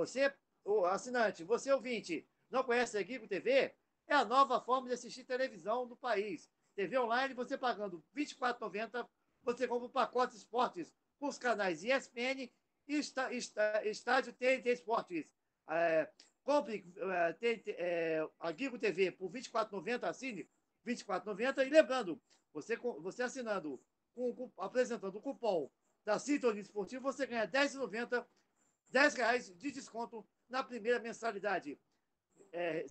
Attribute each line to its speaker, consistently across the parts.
Speaker 1: Você, o assinante, você ouvinte, não conhece a Guigo TV? É a nova forma de assistir televisão no país. TV online, você pagando R$ 24,90, você compra o pacote esportes com os canais ESPN e está, está, Estádio TNT Esportes. É, compre é, é, a Guigo TV por R$ 24,90, assine R$ 24,90. E lembrando, você, você assinando, com, com, apresentando o cupom da Sintonia Esportiva, você ganha R$ 10,90, R$ reais de desconto na primeira mensalidade. É,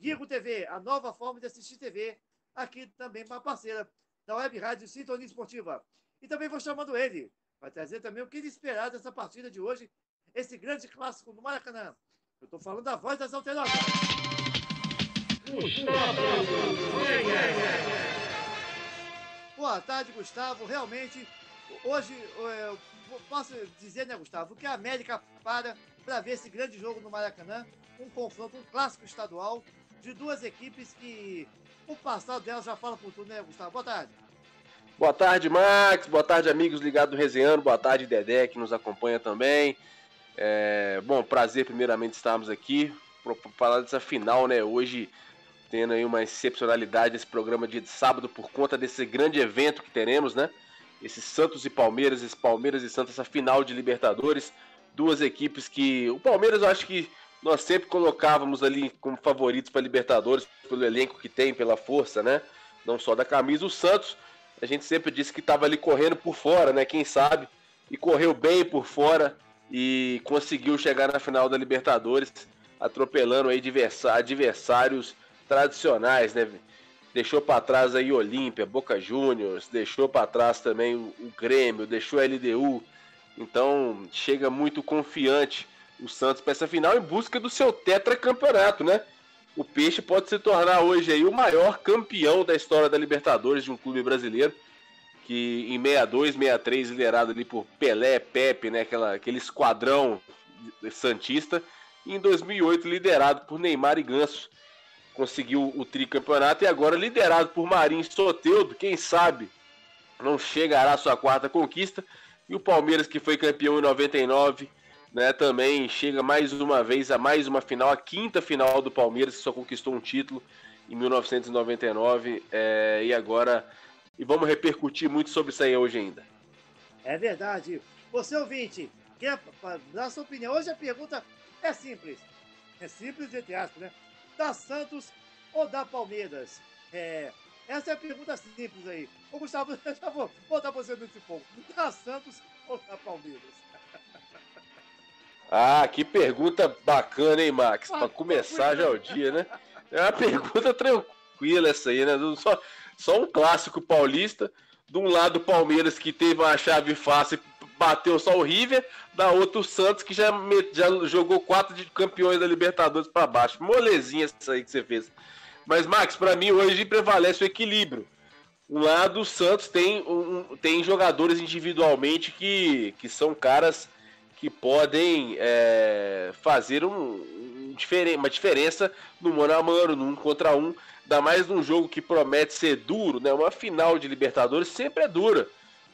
Speaker 1: Guigo TV, a nova forma de assistir TV, aqui também uma parceira da Web Rádio Sintonia Esportiva. E também vou chamando ele, para trazer também o que ele esperar dessa partida de hoje, esse grande clássico no Maracanã. Eu estou falando da voz das alternativas. Boa tarde, Gustavo. Realmente, hoje, eu posso dizer, né, Gustavo, que a América para para ver esse grande jogo no Maracanã, um confronto, um clássico estadual de duas equipes que o passado delas já fala por tudo, né, Gustavo? Boa tarde.
Speaker 2: Boa tarde, Max. Boa tarde, amigos ligados no Resenhando. Boa tarde, Dedé, que nos acompanha também. É, bom, prazer primeiramente estarmos aqui para falar dessa final, né? Hoje tendo aí uma excepcionalidade esse programa de sábado por conta desse grande evento que teremos, né? Esse Santos e Palmeiras, esse Palmeiras e Santos, essa final de Libertadores, duas equipes que o Palmeiras eu acho que nós sempre colocávamos ali como favoritos para Libertadores pelo elenco que tem, pela força, né? Não só da camisa, o Santos a gente sempre disse que estava ali correndo por fora, né? Quem sabe e correu bem por fora e conseguiu chegar na final da Libertadores, atropelando aí adversários tradicionais, né? Deixou para trás aí Olímpia, Boca Juniors, deixou para trás também o, Grêmio, deixou a LDU. Então chega muito confiante o Santos para essa final em busca do seu tetracampeonato, né? O Peixe pode se tornar hoje aí o maior campeão da história da Libertadores de um clube brasileiro que em 62, 63, liderado ali por Pelé, Pepe, né, aquela, aquele esquadrão santista, e em 2008 liderado por Neymar e Ganso, conseguiu o tricampeonato e agora liderado por Marinho Soteudo, quem sabe não chegará à sua quarta conquista, e o Palmeiras que foi campeão em 99, né, também chega mais uma vez a mais uma final, a quinta final do Palmeiras, que só conquistou um título em 1999, é, e agora e vamos repercutir muito sobre isso aí hoje ainda.
Speaker 1: É verdade. Você ouvinte, quer dar sua opinião? Hoje a pergunta é simples. É simples, entre aspas, né? Da Santos ou da Palmeiras? É, essa é a pergunta simples aí. Ô, Gustavo, já vou botar você nesse ponto. Da Santos ou da Palmeiras?
Speaker 2: Ah, que pergunta bacana, hein, Max? Para começar já o dia, né? É uma pergunta tranquila essa aí, né? Só, só um clássico paulista. De um lado, o Palmeiras, que teve uma chave fácil bateu só o River. Da outra, o Santos, que já, já jogou quatro de campeões da Libertadores para baixo. Molezinha essa aí que você fez. Mas, Max, para mim, hoje prevalece o equilíbrio. Um lado, o Santos tem, um, tem jogadores individualmente que, que são caras que podem é, fazer um, um, uma diferença no mano a mano, contra um. Ainda mais num jogo que promete ser duro, né? Uma final de Libertadores sempre é dura.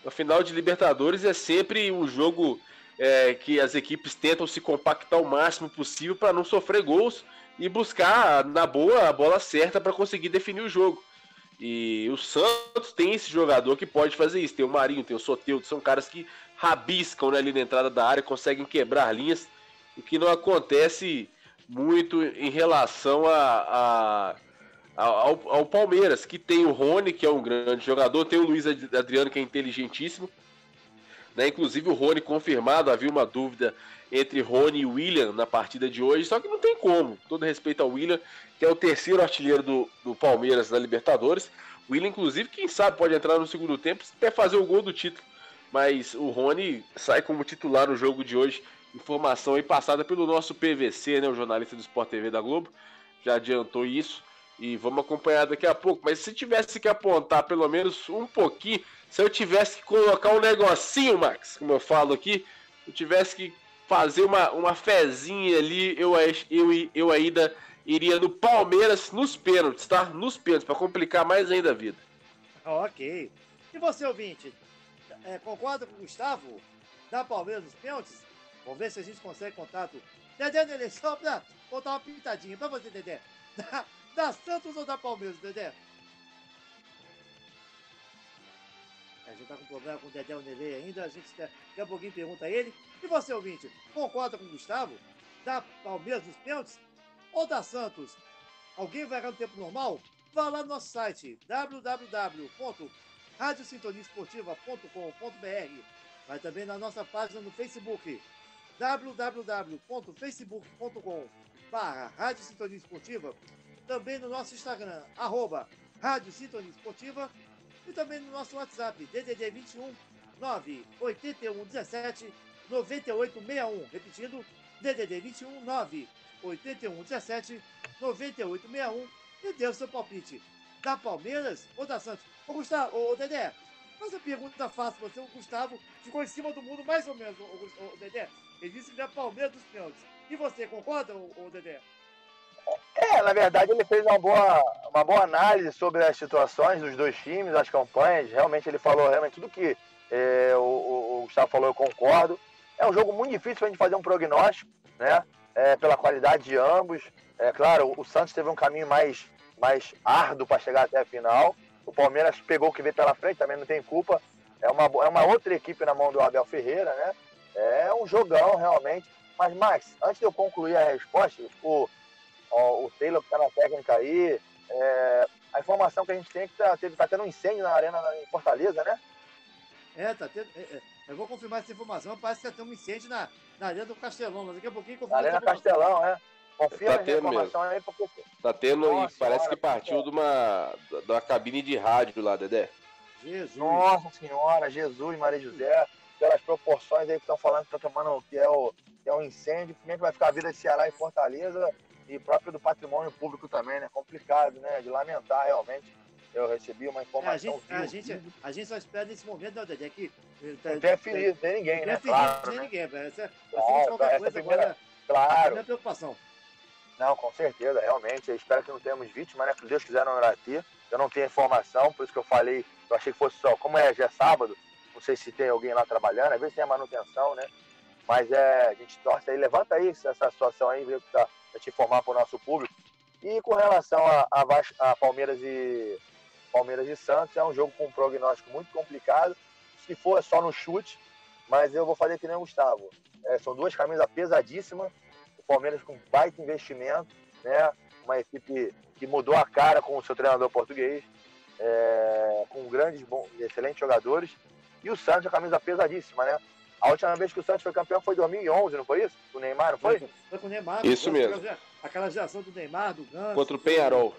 Speaker 2: Uma final de Libertadores é sempre um jogo é, que as equipes tentam se compactar o máximo possível para não sofrer gols e buscar na boa a bola certa para conseguir definir o jogo. E o Santos tem esse jogador que pode fazer isso. Tem o Marinho, tem o Soteudo, são caras que rabiscam né, ali na entrada da área, conseguem quebrar linhas, o que não acontece muito em relação a, a ao, ao, Palmeiras, que tem o Rony, que é um grande jogador, tem o Luiz Adriano, que é inteligentíssimo. Né? Inclusive o Rony confirmado, havia uma dúvida entre Rony e William na partida de hoje, só que não tem como. Todo respeito ao William, que é o terceiro artilheiro do, do Palmeiras na Libertadores. O William, inclusive, quem sabe pode entrar no segundo tempo até fazer o gol do título. Mas o Rony sai como titular no jogo de hoje. Informação aí passada pelo nosso PVC, né, o jornalista do Sport TV da Globo. Já adiantou isso. E vamos acompanhar daqui a pouco. Mas se tivesse que apontar pelo menos um pouquinho, se eu tivesse que colocar um negocinho, Max, como eu falo aqui, eu tivesse que fazer uma, uma fezinha ali, eu, eu, eu ainda iria no Palmeiras nos pênaltis, tá? Nos pênaltis, para complicar mais ainda a vida.
Speaker 1: Ok. E você, ouvinte, é, concorda com o Gustavo? Da Palmeiras nos pênaltis? Vamos ver se a gente consegue contato. Dedé, Dedé, só pra botar uma pintadinha pra você, Dedé. Da Santos ou da Palmeiras, Dedé? A gente tá com problema com o Dedé Nenê ainda, a gente daqui a pouquinho pergunta a ele. E você, ouvinte, concorda com o Gustavo? Da Palmeiras dos pênaltis ou da Santos? Alguém vai errar no tempo normal? Vá lá no nosso site www.radiosintoniaesportiva.com.br Vai também na nossa página no Facebook www.facebook.com barra Rádio Sintonia Esportiva também no nosso Instagram, arroba Rádio Sintonia Esportiva e também no nosso WhatsApp, DDD 21 9 81 17 9861. Repetindo, DDD 21 9 81 17 9861. E deu seu palpite. Da Palmeiras ou da Santos? Ô, Gustavo, ô, Dedé, mas a pergunta fácil você, o Gustavo ficou em cima do mundo mais ou menos, ô, Dedé. Ele disse que é Palmeiras dos pênaltis. E você, concorda, ô Dedé?
Speaker 3: É, na verdade ele fez uma boa, uma boa análise sobre as situações dos dois times, as campanhas. Realmente ele falou realmente tudo que é, o, o, Gustavo falou, eu concordo. É um jogo muito difícil a gente fazer um prognóstico, né? É, pela qualidade de ambos. É claro, o Santos teve um caminho mais, mais árduo para chegar até a final. O Palmeiras pegou o que veio pela frente, também não tem culpa. É uma, é uma outra equipe na mão do Abel Ferreira, né? É um jogão realmente. Mas, Max, antes de eu concluir a resposta, o, ó, o Taylor que está na técnica aí. É, a informação que a gente tem é que está tá tendo um incêndio na arena em Fortaleza, né?
Speaker 1: É, tá tendo. É, é, eu vou confirmar essa informação. Parece que está tendo um incêndio na, na Arena do Castelão, mas daqui a pouquinho confirma.
Speaker 3: Na Arena Castelão, é. Confirma tá a informação
Speaker 2: mesmo. aí, porque. Tá tendo Nossa, e parece senhora, que partiu de uma, de uma cabine de rádio lá, Dedé.
Speaker 3: Jesus. Nossa Senhora, Jesus, Maria José, pelas proporções aí que estão falando que tá tomando, que é o, que é um incêndio, como é que vai ficar a vida de Ceará e Fortaleza e próprio do patrimônio público também, né? Complicado, né? De lamentar realmente. Eu recebi uma informação.
Speaker 1: É, a, gente, a, gente, a gente só espera nesse momento, né, Dedé, que.
Speaker 3: Tá, não tem feliz, nem ninguém, né?
Speaker 1: Claro, nem né? ninguém. Essa, essa, claro, essa coisa primeira, agora,
Speaker 3: claro.
Speaker 1: A preocupação.
Speaker 3: Não, com certeza, realmente. Eu espero que não tenhamos vítimas, né? Se Deus quiser não irá ter. Eu não tenho informação, por isso que eu falei, eu achei que fosse só, como é, já é sábado, não sei se tem alguém lá trabalhando, às vezes tem a manutenção, né? Mas é, a gente torce aí, levanta aí essa situação aí, vê o que tá, te informar para o nosso público. E com relação a, a, a, Palmeiras e Palmeiras e Santos, é um jogo com um prognóstico muito complicado. Se for é só no chute, mas eu vou fazer que nem o Gustavo. É, são duas camisas pesadíssimas. O Palmeiras com baita investimento, né? Uma equipe que mudou a cara com o seu treinador português, é, com grandes, bons, excelentes jogadores. E o Santos, a camisa pesadíssima, né? A última vez que o Santos foi campeão foi em 2011, não foi isso? O Neymar, não foi?
Speaker 1: Foi, com o Neymar.
Speaker 2: Isso mesmo.
Speaker 1: Aquela geração do Neymar, do Ganso.
Speaker 2: Contra o Penharol.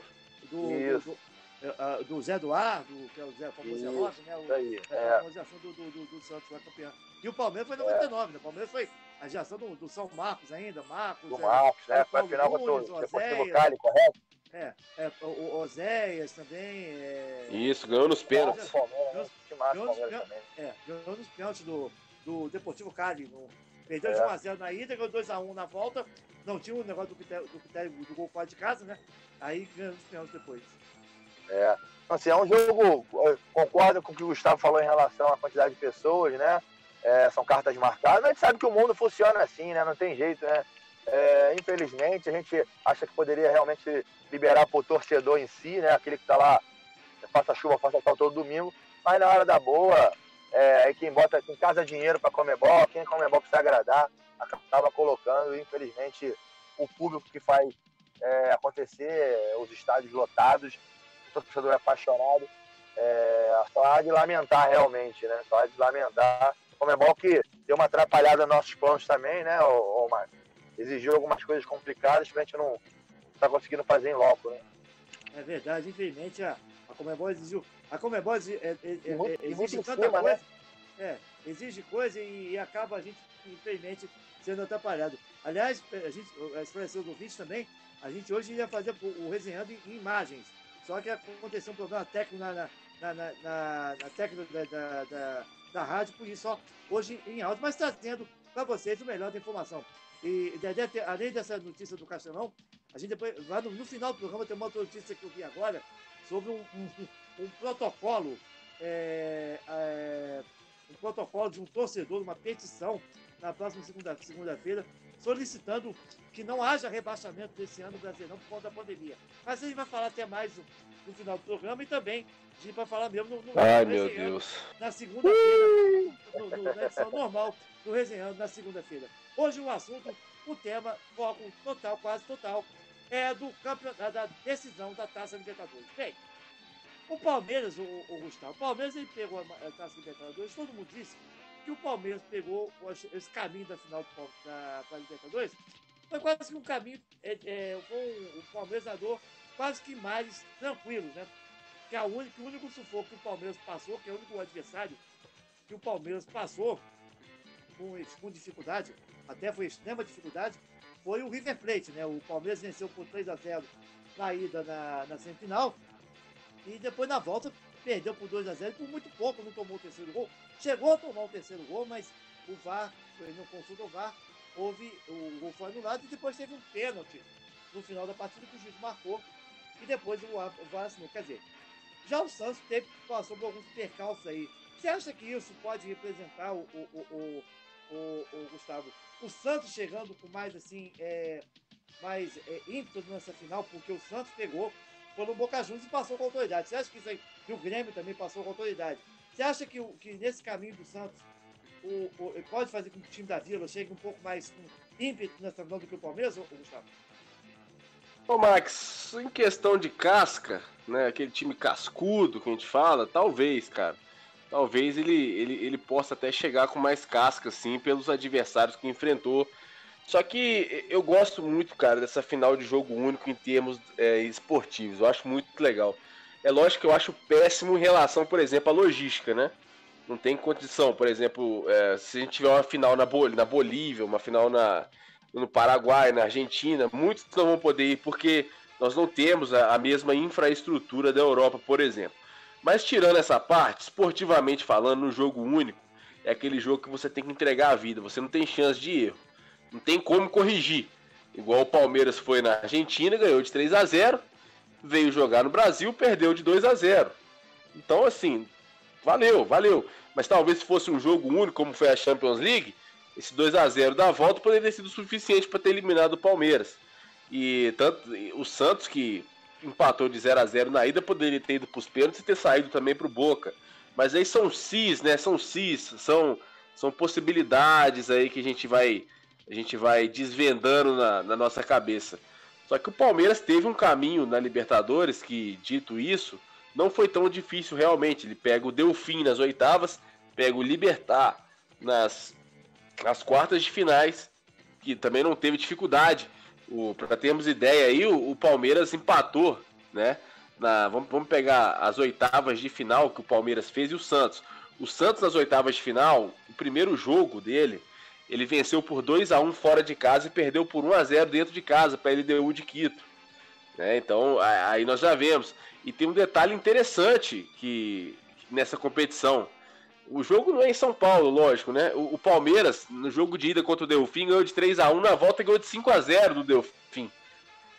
Speaker 1: Do, isso. Do, do, do, Zé Eduardo, que é o Zé famoso Zé Rocha, né? O,
Speaker 3: aí,
Speaker 1: é. A famosa geração do, do, do, Santos lá campeão. E o Palmeiras foi em 99, é. né? O Palmeiras foi a geração do, do São Marcos ainda, Marcos.
Speaker 3: Do é, Marcos, né? Foi a final contra o Deportivo Cali, correto?
Speaker 1: É, é o Oséias também. É...
Speaker 2: Isso, ganhou nos pênaltis.
Speaker 1: Ganhou, ganhou, é, ganhou nos pênaltis do, do Deportivo Cali. No, perdeu é. de 1x0 na ida, ganhou 2x1 na volta. Não tinha o negócio do critério do, critério, do gol fora de casa, né? Aí ganhou os pênaltis depois.
Speaker 3: É. Assim, é um jogo. Concordo com o que o Gustavo falou em relação à quantidade de pessoas, né? É, são cartas marcadas. A gente sabe que o mundo funciona assim, né? Não tem jeito, né? É, infelizmente, a gente acha que poderia realmente liberar para o torcedor em si, né? Aquele que está lá, faça chuva, faça sol todo domingo. Mas na hora da boa, é, quem bota, quem casa dinheiro para comer bola, quem para se agradar, acaba colocando, infelizmente, o público que faz é, acontecer, os estádios lotados, o torcedor é apaixonado. É, só há de lamentar realmente, né? Só há de lamentar. Como bom que deu uma atrapalhada nos nossos planos também, né, ô, ô Marcos? Exigiu algumas coisas complicadas que a gente não está conseguindo fazer em loco, né?
Speaker 1: É verdade, infelizmente a Comebol exigiu. A Comebol exige, é, é, é, exige tanta coisa. Né? É, exige coisa e, e, acaba a gente, infelizmente, sendo atrapalhado. Aliás, a gente, a expressão do vídeo também, a gente hoje ia fazer o, resenhando em, imagens. Só que aconteceu um problema técnico na, na, na, na, na técnica da, da, da, rádio, por isso, ó, hoje em áudio, mas trazendo para vocês o melhor da informação. E além dessa notícia do Castelão, a gente depois, lá no, no, final do programa, tem uma outra notícia que eu vi agora sobre um, um, um protocolo, é, é, um protocolo de um torcedor, uma petição na próxima segunda-feira, segunda solicitando que não haja rebaixamento desse ano Brasileirão por conta da pandemia. Mas a gente vai falar até mais no, no final do programa e também a gente vai falar mesmo no, no
Speaker 2: Ai, meu Deus.
Speaker 1: na segunda-feira, na edição normal do Resenhando na segunda-feira. Hoje o assunto, o tema, foco total, quase total, é do campeonato, da decisão da Taça Libertadores. Bem, o Palmeiras, o, o Gustavo, o Palmeiras ele pegou a Taça Libertadores, todo mundo disse que o Palmeiras pegou esse caminho da final da, da Libertadores, foi quase que um caminho é, é, com o Palmeiras quase que mais tranquilo, né? Que é o único, o único sufoco que o Palmeiras passou, que é o único adversário que o Palmeiras passou com, com dificuldade, até foi extrema dificuldade, foi o River Plate, né? O Palmeiras venceu por 3 a 0 na ida na, na semifinal e depois na volta perdeu por 2 a 0 por muito pouco, não tomou o terceiro gol. Chegou a tomar o terceiro gol, mas o VAR, ele não consulta o VAR, houve, o gol foi anulado e depois teve um pênalti no final da partida que o juiz marcou e depois o, o VAR assinou. Quer dizer, já o Santos teve, passou por alguns percalços aí. Você acha que isso pode representar o, o, o, o, o Gustavo? O Santos chegando com mais assim, é, mais é, ímpeto nessa final, porque o Santos pegou, foi no Boca Juniors e passou com autoridade. Você acha que isso aí, que o Grêmio também passou com autoridade? Você acha que, que nesse caminho do Santos o, o, pode fazer com que o time da Vila chegue um pouco mais com ímpeto nessa final do que o Palmeiras, ou, Gustavo?
Speaker 2: Ô Max, em questão de casca, né, aquele time cascudo que a gente fala, talvez, cara. Talvez ele, ele, ele possa até chegar com mais casca, assim, pelos adversários que enfrentou. Só que eu gosto muito, cara, dessa final de jogo único em termos é, esportivos. Eu acho muito legal. É lógico que eu acho péssimo em relação, por exemplo, à logística, né? Não tem condição, por exemplo, é, se a gente tiver uma final na, Bol na Bolívia, uma final na, no Paraguai, na Argentina, muitos não vão poder ir porque nós não temos a, a mesma infraestrutura da Europa, por exemplo. Mas tirando essa parte, esportivamente falando, no jogo único, é aquele jogo que você tem que entregar a vida, você não tem chance de erro. Não tem como corrigir. Igual o Palmeiras foi na Argentina, ganhou de 3 a 0 veio jogar no Brasil, perdeu de 2 a 0. Então, assim, valeu, valeu. Mas talvez se fosse um jogo único, como foi a Champions League, esse 2 a 0 da volta poderia ter sido suficiente para ter eliminado o Palmeiras. E tanto o Santos, que empatou de 0 a 0 na ida, poderia ter ido para os pênaltis e ter saído também para o Boca. Mas aí são cis, né? São cis, são, são possibilidades aí que a gente vai, a gente vai desvendando na, na nossa cabeça. Só que o Palmeiras teve um caminho na Libertadores que, dito isso, não foi tão difícil realmente. Ele pega o Delfim nas oitavas, pega o Libertar nas, nas quartas de finais, que também não teve dificuldade. Para termos ideia aí, o, o, Palmeiras empatou, né? Na, vamos, vamos pegar as oitavas de final que o Palmeiras fez e o Santos. O Santos nas oitavas de final, o primeiro jogo dele, ele venceu por 2 a 1 fora de casa e perdeu por 1 a 0 dentro de casa para a LDU de Quito. Né? Então, aí nós já vemos. E tem um detalhe interessante que nessa competição. O jogo não é em São Paulo, lógico, né? O, o Palmeiras, no jogo de ida contra o Delfim, ganhou de 3 a 1 na volta ganhou de 5 a 0 do Delfim.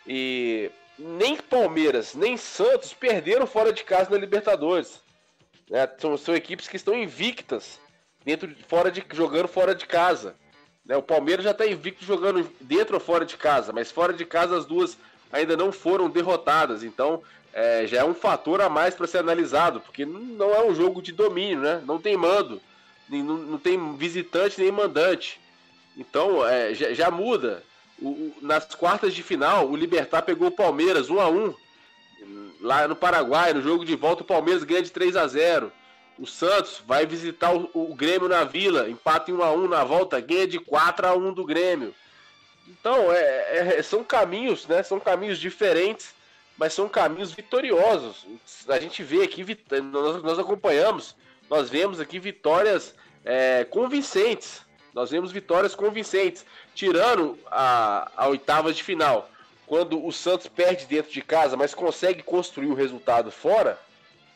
Speaker 2: E nem Palmeiras, nem Santos perderam fora de casa na Libertadores. Né? São, são equipes que estão invictas dentro, fora de, jogando fora de casa. Né? O Palmeiras já está invicto jogando dentro ou fora de casa, mas fora de casa as duas ainda não foram derrotadas. Então é, já é um fator a mais para ser analisado, porque não é um jogo de domínio, né? Não tem mando, nem, não, não tem visitante nem mandante. Então é, já, já, muda. O, o, nas quartas de final, o Libertar pegou o Palmeiras 1 a 1 lá no Paraguai. No jogo de volta, o Palmeiras ganha de 3 a 0 o Santos vai visitar o, o Grêmio na Vila, empata em 1 a 1 na volta, ganha de 4 a 1 do Grêmio. Então, é, é, são caminhos, né? São caminhos diferentes, mas são caminhos vitoriosos. A gente vê aqui, nós, nós acompanhamos, nós vemos aqui vitórias é, convincentes. Nós vemos vitórias convincentes, tirando a, a oitava de final. Quando o Santos perde dentro de casa, mas consegue construir o resultado fora,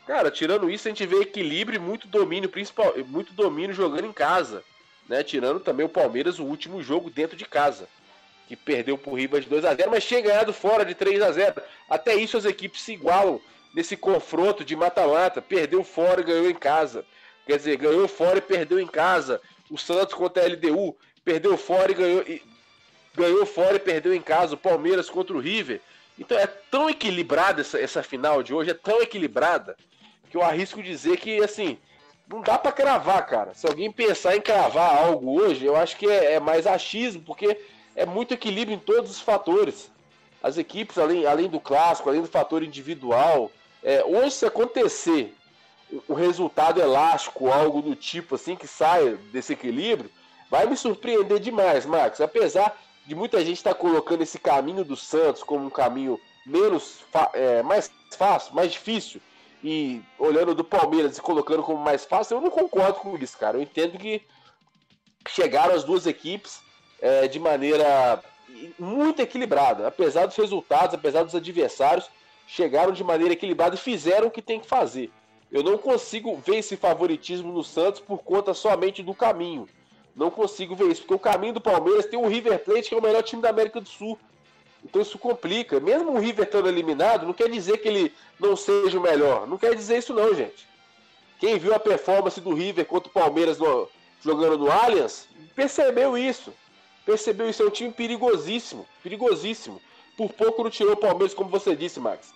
Speaker 2: Cara, tirando isso, a gente vê equilíbrio e muito domínio, principal, muito domínio jogando em casa. Né? Tirando também o Palmeiras, o último jogo dentro de casa. Que perdeu por Ribas de 2 a 0 mas tinha ganhado fora de 3 a 0 Até isso as equipes se igualam nesse confronto de mata-mata. Perdeu fora e ganhou em casa. Quer dizer, ganhou fora e perdeu em casa. O Santos contra a LDU perdeu fora e ganhou, e ganhou fora e perdeu em casa o Palmeiras contra o River. Então é tão equilibrada essa, essa final de hoje, é tão equilibrada, que eu arrisco dizer que, assim, não dá para cravar, cara. Se alguém pensar em cravar algo hoje, eu acho que é, é, mais achismo, porque é muito equilíbrio em todos os fatores. As equipes, além, além do clássico, além do fator individual, é, se acontecer o resultado elástico, algo do tipo assim, que saia desse equilíbrio, vai me surpreender demais, Max. Apesar de muita gente estar tá colocando esse caminho do Santos como um caminho menos é, mais fácil, mais difícil, e olhando do Palmeiras e colocando como mais fácil, eu não concordo com isso, cara. Eu entendo que chegaram as duas equipes é, de maneira muito equilibrada, apesar dos resultados, apesar dos adversários, chegaram de maneira equilibrada e fizeram o que tem que fazer. Eu não consigo ver esse favoritismo no Santos por conta somente do caminho. Não consigo ver isso, porque o caminho do Palmeiras tem o River Plate, que é o melhor time da América do Sul. Então isso complica. Mesmo o River estando eliminado, não quer dizer que ele não seja o melhor. Não quer dizer isso não, gente. Quem viu a performance do River contra o Palmeiras no, jogando no Allianz, percebeu isso. Percebeu isso. É um time perigosíssimo. Perigosíssimo. Por pouco não tirou o Palmeiras, como você disse, Max.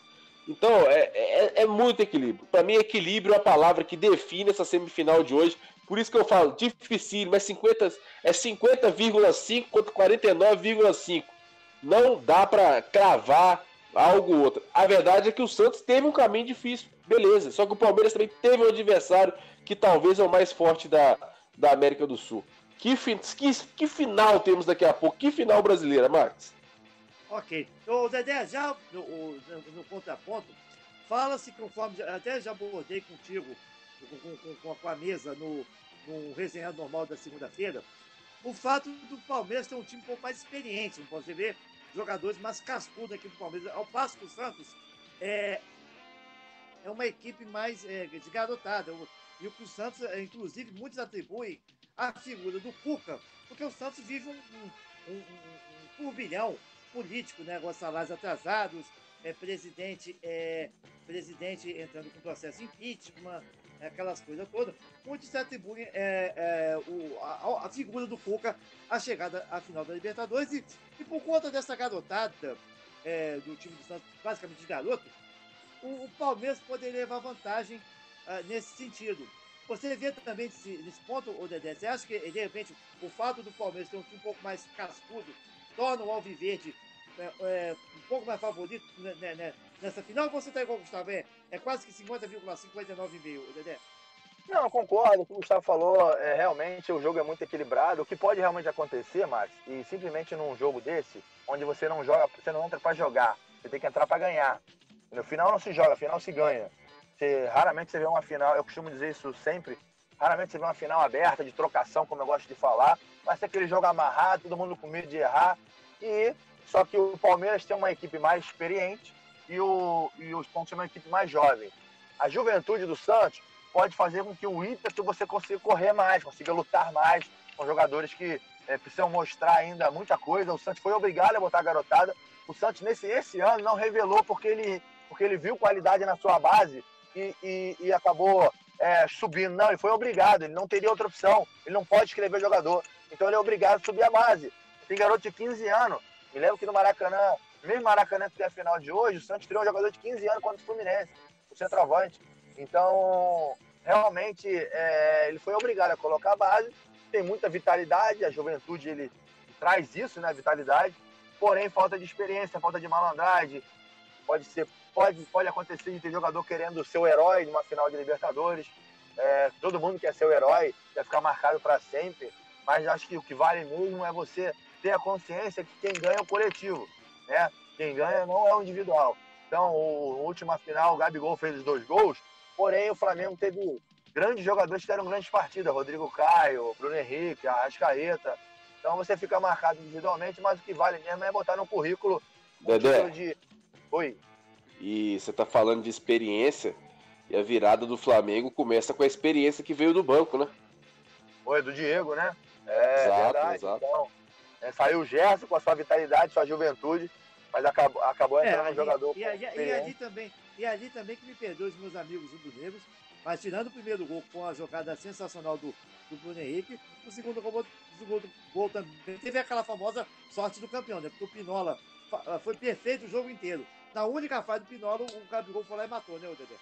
Speaker 2: Então, é, é, é muito equilíbrio. Para mim, equilíbrio é a palavra que define essa semifinal de hoje. Por isso que eu falo, difícil, mas 50, é 50,5 contra 49,5. Não dá para cravar algo ou outro. A verdade é que o Santos teve um caminho difícil, beleza. Só que o Palmeiras também teve um adversário que talvez é o mais forte da, da América do Sul. Que, que, que final temos daqui a pouco? Que final brasileira, Marcos?
Speaker 1: Ok. O Dedé, já no, no, contraponto, fala-se conforme. Até já abordei contigo, com, com, com, a mesa, no, no normal da segunda-feira. O fato do Palmeiras ter um time um pouco mais experiente, não você ver jogadores mais cascudos aqui do Palmeiras. Ao passo que o Santos é, é uma equipe mais é, de garotada. E o que o Santos, é, inclusive, muitos atribuem a figura do Cuca, porque o Santos vive um, um, um, um turbilhão político, né? Com salários atrasados, é, presidente, é, presidente entrando com processo impeachment, aquelas coisas todas. Muitos se atribuem é, é, o, a, a, figura do Cuca à chegada à final da Libertadores e, e por conta dessa garotada é, do time do Santos, basicamente de garoto, o, o Palmeiras poderia levar vantagem uh, nesse sentido. Você vê também nesse, ponto, o Dedé, você acha que, de repente, o fato do Palmeiras ter um time um pouco mais cascudo torna o Alviverde é, é, um pouco mais favorito né, né, né nessa final? Você está igual o Gustavo? É, é quase que 50,59,5, Dedé?
Speaker 3: Não, concordo. O que o Gustavo falou, é, realmente o jogo é muito equilibrado. O que pode realmente acontecer, Max, e simplesmente num jogo desse, onde você não joga, você não entra para jogar, você tem que entrar para ganhar. No final não se joga, no final se ganha. Você, raramente você vê uma final, eu costumo dizer isso sempre, raramente você vê uma final aberta, de trocação, como eu gosto de falar. Vai ser aquele jogo amarrado, todo mundo com medo de errar. E só que o Palmeiras tem uma equipe mais experiente e o, e o Santos tem uma equipe mais jovem. A juventude do Santos pode fazer com que o ímpeto você consiga correr mais, consiga lutar mais com jogadores que é, precisam mostrar ainda muita coisa. O Santos foi obrigado a botar a garotada. O Santos, nesse esse ano, não revelou porque ele, porque ele viu qualidade na sua base e, e, e acabou é, subindo. Não, ele foi obrigado, ele não teria outra opção. Ele não pode escrever jogador. Então ele é obrigado a subir a base. Tem garoto de 15 anos. Me lembro que no Maracanã, mesmo Maracanã que tem a final de hoje, o Santos tirou um jogador de 15 anos contra o Fluminense, o centroavante. Então, realmente, é, ele foi obrigado a colocar a base. Tem muita vitalidade, a juventude ele traz isso, né, vitalidade. Porém, falta de experiência, falta de malandragem. Pode ser Pode, pode acontecer de ter jogador querendo ser o herói de uma final de Libertadores. É, todo mundo quer ser o herói, quer ficar marcado para sempre. Mas acho que o que vale mesmo é você ter a consciência que quem ganha é o coletivo. Né? Quem ganha não é o individual. Então, a última final, o Gabigol fez os dois gols, porém o Flamengo teve grandes jogadores que deram grandes partidas. Rodrigo Caio, Bruno Henrique, Arrascaeta. Então você fica marcado individualmente, mas o que vale mesmo é botar no currículo
Speaker 2: o título
Speaker 3: de. Oi.
Speaker 2: E você está falando de experiência, e a virada do Flamengo começa com a experiência que veio do banco, né?
Speaker 3: Foi do Diego, né? É, exato, verdade. Exato. Então, é, saiu o Gerson com a sua vitalidade, sua juventude, mas acabou, acabou entrando é, um jogador.
Speaker 1: E, e, e, ali também, e ali também que me perdoe os meus amigos rubro-negros, mas tirando o primeiro gol com a jogada sensacional do, do Bruno Henrique, o segundo gol do gol, do gol também. Teve aquela famosa sorte do campeão, né? Porque o Pinola foi perfeito o jogo inteiro. Na única fase do Pinola, o Gabigol foi lá e matou, né, Dedé?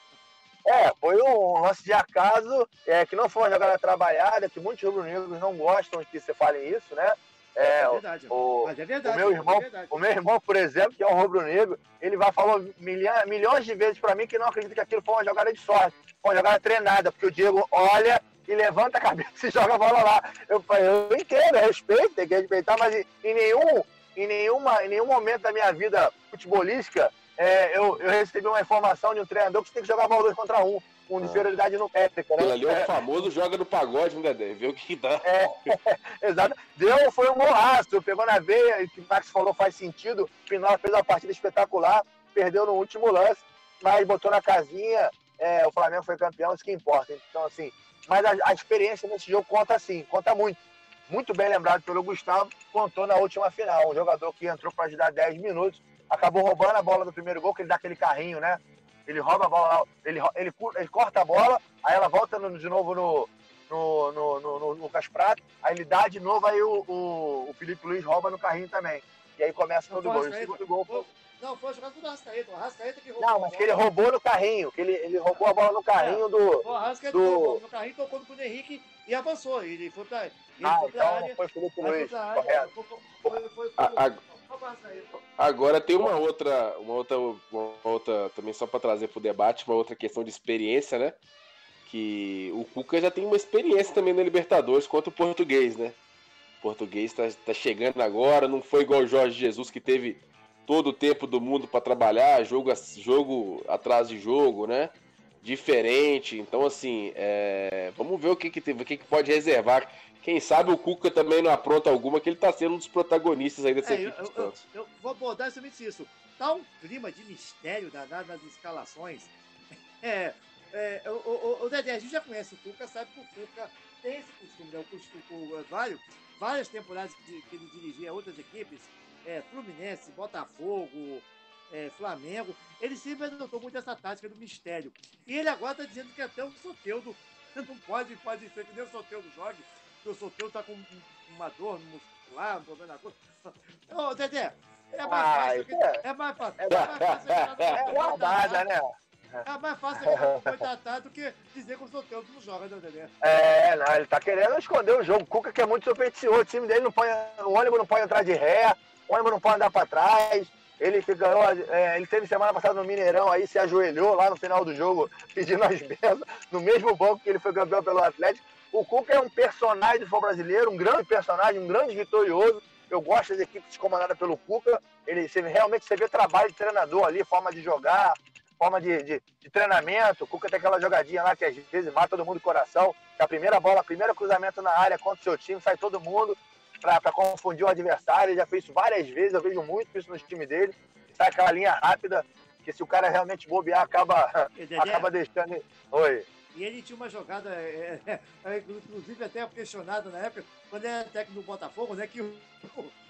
Speaker 3: É, foi um lance de acaso, é, que não foi uma jogada trabalhada, que muitos rubro-negros não gostam que você fale isso, né?
Speaker 1: É, é verdade. O, é verdade.
Speaker 3: O meu irmão,
Speaker 1: é
Speaker 3: o meu irmão, por exemplo, que é um rubro-negro, ele vai falar milhões, milhões de vezes para mim que não acredita que aquilo foi uma jogada de sorte, foi uma jogada treinada, porque o Diego olha e levanta a cabeça e joga a bola lá. Eu eu entendo, eu respeito, tem que respeitar, mas em, em nenhum, em, nenhuma, em nenhum momento da minha vida futebolística é, eu, eu recebi uma informação de um treinador que você tem que jogar bola dois contra um com inferioridade ah. numérica.
Speaker 2: Né? ali é o é. famoso joga no pagode, né, Dedé? Vê o que dá.
Speaker 3: É, exato. Deu, foi um golaço, pegou na veia, o que o Max falou faz sentido. O Pinola fez uma partida espetacular, perdeu no último lance, mas botou na casinha, é, o Flamengo foi campeão, isso que importa. Então, assim, mas a, a experiência nesse jogo conta sim, conta muito. Muito bem lembrado pelo Gustavo, contou na última final. Um jogador que entrou para ajudar 10 minutos, acabou roubando a bola do primeiro gol, que ele dá aquele carrinho, né? Ele rouba a bola, ele, ele, ele corta a bola, aí ela volta no, de novo no, no, no, no, no Lucas Prato, aí ele dá de novo, aí o, o, o Felipe Luiz rouba no carrinho também. E aí começa todo gol. O segundo gol.
Speaker 1: Não, foi jogado do Arrascaeta. O Arrascaeta que roubou.
Speaker 3: Não, mas que ele roubou no carrinho. Que ele, ele roubou a bola no carrinho é, do.
Speaker 1: O Arrascaeta do... roubou no carrinho, tocou no Bruno Henrique e avançou. Ele foi pra, ele
Speaker 3: ah, foi pra então área. Foi o Felipe Luiz. Correto. Foi,
Speaker 2: foi, foi, foi, Agora tem uma outra, uma outra, uma outra também só para trazer para o debate, uma outra questão de experiência, né? Que o Cuca já tem uma experiência também na Libertadores contra o português, né? O português está tá chegando agora, não foi igual o Jorge Jesus que teve todo o tempo do mundo para trabalhar, jogo, jogo atrás de jogo, né? Diferente. Então, assim, é... vamos ver o que, que, tem, o que, que pode reservar quem sabe o Cuca também não apronta alguma, que ele está sendo um dos protagonistas aí dessa é, equipe.
Speaker 1: Eu, eu, eu, vou abordar exatamente isso. Tá um clima de mistério danado nas escalações. É, é, o, o, o Dedé, a gente já conhece o Cuca, sabe que o Cuca tem esse costume, né? o o, vários, várias temporadas de, que ele dirigia outras equipes, é, Fluminense, Botafogo, é, Flamengo, ele sempre adotou muito essa tática do mistério. E ele agora está dizendo que até o Soteudo não pode, pode ser que nem o Soteudo jogue, que o solteiro tá com uma dor muscular, um problema na coisa. Ô, Dedé, é mais fácil. Que, é. é mais fácil. É, mais fácil
Speaker 3: é guardada, né?
Speaker 1: É mais fácil tratado do que dizer que o solteiro não joga, né, Dedé?
Speaker 3: É, não, ele tá querendo esconder o jogo. O Cuca que é muito supersticioso, o time dele não pode. O ônibus não pode entrar de ré, o ônibus não pode andar pra trás. Ele ganhou, é, ele teve semana passada no Mineirão aí, se ajoelhou lá no final do jogo, pedindo as bênçãos, no mesmo banco que ele foi campeão pelo Atlético. O Cuca é um personagem do futebol brasileiro, um grande personagem, um grande vitorioso. Eu gosto das equipes comandadas pelo Cuca. Ele você, realmente você vê trabalho de treinador ali, forma de jogar, forma de, de, de, treinamento. O Cuca tem aquela jogadinha lá que às vezes mata todo mundo do coração. Que a primeira bola, a primeira cruzamento na área contra o seu time, sai todo mundo para confundir o adversário. Ele já fez isso várias vezes, eu vejo muito isso no time dele. Sai aquela linha rápida, que se o cara realmente bobear, acaba, acaba deixando. Oi.
Speaker 1: E ele tinha uma jogada, é, é, é, inclusive até questionada na época, quando era técnico do Botafogo, né? Que o,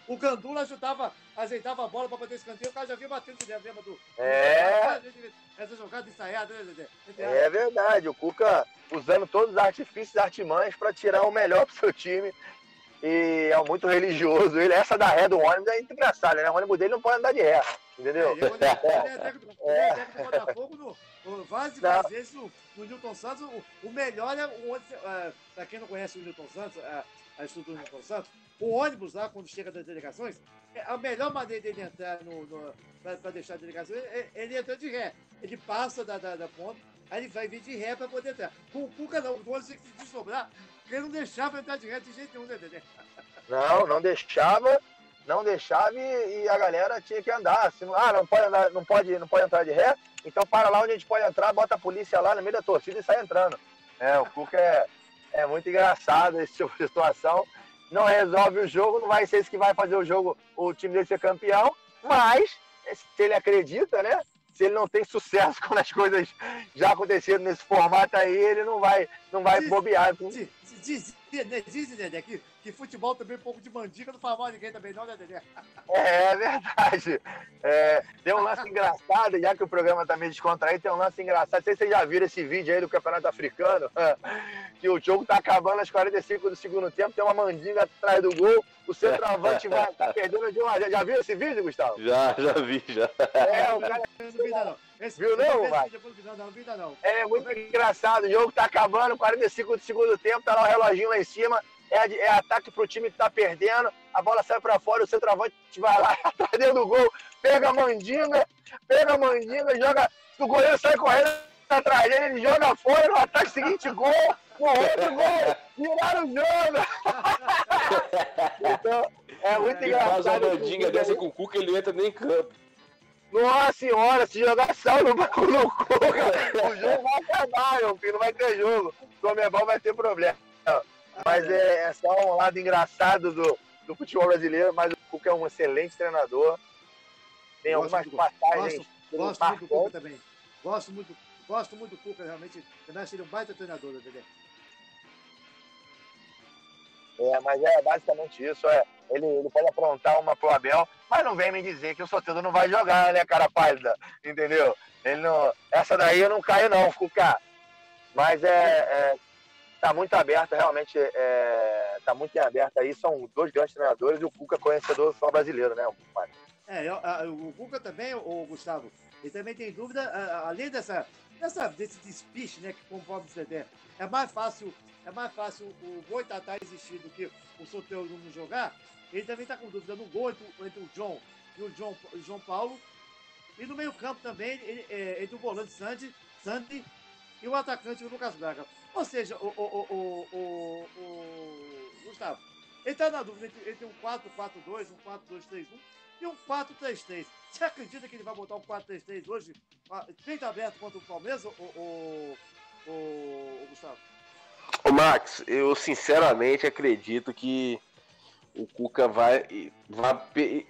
Speaker 1: o Gandula ajudava, ajeitava a bola para bater escanteio, o cara já vinha batendo de lembra do.
Speaker 3: É.
Speaker 1: Essa jogada ensaiada, né, Zé?
Speaker 3: É verdade, o Cuca usando todos os artifícios artimanhas para tirar o melhor pro seu time. E é muito religioso. Ele, essa da ré do ônibus é engraçada, né? O ônibus dele não pode andar de ré. Entendeu?
Speaker 1: É, ele é do Botafogo no, várias, várias vezes no, no Newton Santos. O, o melhor é o ônibus. Uh, pra quem não conhece o Newton Santos, uh, a estrutura do Newton Santos, o ônibus lá, quando chega das delegações, é a melhor maneira dele entrar no, no, para deixar a delegação, é, ele entra de ré. Ele passa da, da, da ponta, aí ele vai vir de ré para poder entrar. Com o Cuca não, o ônibus tem que se desdobrar, ele não deixava entrar de ré de jeito nenhum, né,
Speaker 3: Não, não deixava, não deixava e, e, a galera tinha que andar. Assim, ah, não pode andar, não pode, não pode entrar de ré, então para lá onde a gente pode entrar, bota a polícia lá no meio da torcida e sai entrando. É, o Cuca é, é muito engraçado esse tipo de situação. Não resolve o jogo, não vai ser esse que vai fazer o jogo, o time dele ser campeão, mas se ele acredita, né? Se ele não tem sucesso quando as coisas já aconteceram nesse formato aí, ele não vai, não vai
Speaker 1: diz,
Speaker 3: bobear.
Speaker 1: Diz, diz, diz, diz, que, que futebol também, um pouco de mandiga, não faz mal a ninguém também, não, né, Dedé?
Speaker 3: É, é verdade. É, tem um lance engraçado, já que o programa tá meio descontraído, tem um lance engraçado. Não sei se vocês já viram esse vídeo aí do Campeonato Africano, que o jogo tá acabando às 45 do segundo tempo, tem uma mandinga atrás do gol, o centroavante vai tá perdendo de uma. Já viu esse vídeo, Gustavo?
Speaker 2: Já, já vi, já.
Speaker 3: É, o cara. Esse viu não, vai? Não, não, É muito engraçado. O jogo tá acabando, 45 do segundo tempo, tá lá o reloginho lá em cima. É, é ataque pro time que tá perdendo. A bola sai pra fora, o centroavante vai lá atrás dentro do gol, pega a mandinga, pega a mandinga, joga. O goleiro sai correndo atrás dele, ele joga fora no ataque seguinte, gol, o outro gol, viraram o jogo. então, é muito ele engraçado.
Speaker 2: Faz uma mandinga dessa com o Cuca, ele entra nem em campo.
Speaker 3: Nossa senhora, se jogar sal no, no Cuca, o jogo vai acabar, meu filho, não vai ter jogo. O Comebol vai ter problema. Mas é, é, só um lado engraçado do, do futebol brasileiro, mas o Cuca é um excelente treinador. Tem gosto algumas passagens.
Speaker 1: Gosto, gosto muito do Cuca também. Gosto muito, gosto muito do Cuca, realmente. Também acho ele um baita treinador, entendeu?
Speaker 3: É, mas é basicamente isso. É, ele, ele pode aprontar uma pro Abel, mas não vem me dizer que o Soteldo não vai jogar, né, cara pálida? Entendeu? Ele não, essa daí eu não caio, não, Cuca. Mas é, é tá muito aberta, realmente é, tá muito aberta aí. São dois grandes treinadores e o Cuca conhecedor só brasileiro, né?
Speaker 1: É, eu, a, o Cuca também, o Gustavo, ele também tem dúvida, a, além dessa, dessa, desse despiche, né, que conforme o CD, é mais fácil, é mais fácil o Boitatá existir do que o Soteldo não jogar. Ele também está com dúvida no gol entre, entre, o John e o John, o João Paulo. E no meio-campo também, ele, é, entre o volante Sandy, Sandy e o atacante o Lucas Braga. Ou seja, o, o, o, o Gustavo, ele está na dúvida entre, entre um 4-4-2, um 4-2-3-1 e um 4-3-3. Você acredita que ele vai botar um 4-3-3 hoje, feito aberto contra o Palmeiras, o, o, o, o Gustavo?
Speaker 2: Ô Max, eu sinceramente acredito que o Cuca vai, vai.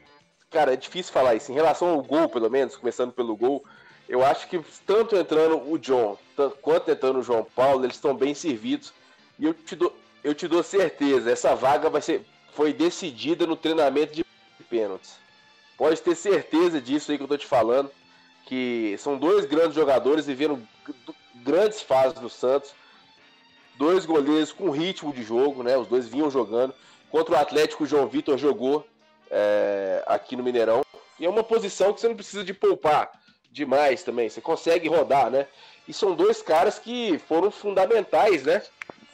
Speaker 2: Cara, é difícil falar isso. Em relação ao gol, pelo menos, começando pelo gol, eu acho que tanto entrando o John quanto entrando o João Paulo, eles estão bem servidos. E eu te dou, eu te dou certeza, essa vaga vai ser, foi decidida no treinamento de pênaltis. Pode ter certeza disso aí que eu tô te falando. Que são dois grandes jogadores vivendo grandes fases do Santos. Dois goleiros com ritmo de jogo, né? Os dois vinham jogando. Contra o Atlético, o João Vitor jogou é, aqui no Mineirão. E é uma posição que você não precisa de poupar demais também. Você consegue rodar, né? E são dois caras que foram fundamentais, né?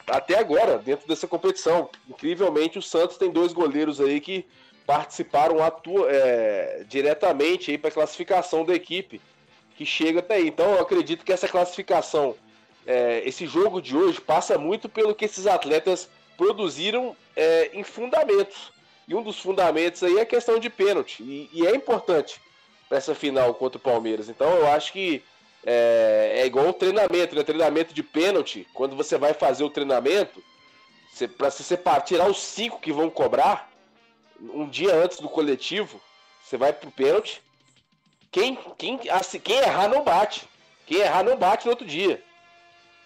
Speaker 2: Até agora, dentro dessa competição. Incrivelmente, o Santos tem dois goleiros aí que participaram atua, é, diretamente aí para a classificação da equipe que chega até aí. Então, eu acredito que essa classificação, é, esse jogo de hoje, passa muito pelo que esses atletas produziram é, em fundamentos. E um dos fundamentos aí é a questão de pênalti. E, e é importante para essa final contra o Palmeiras. Então eu acho que é, é igual o treinamento, né? Treinamento de pênalti. Quando você vai fazer o treinamento, para se separar, tirar os cinco que vão cobrar, um dia antes do coletivo, você vai pro pênalti. Quem, quem, assim, quem errar não bate. Quem errar não bate no outro dia.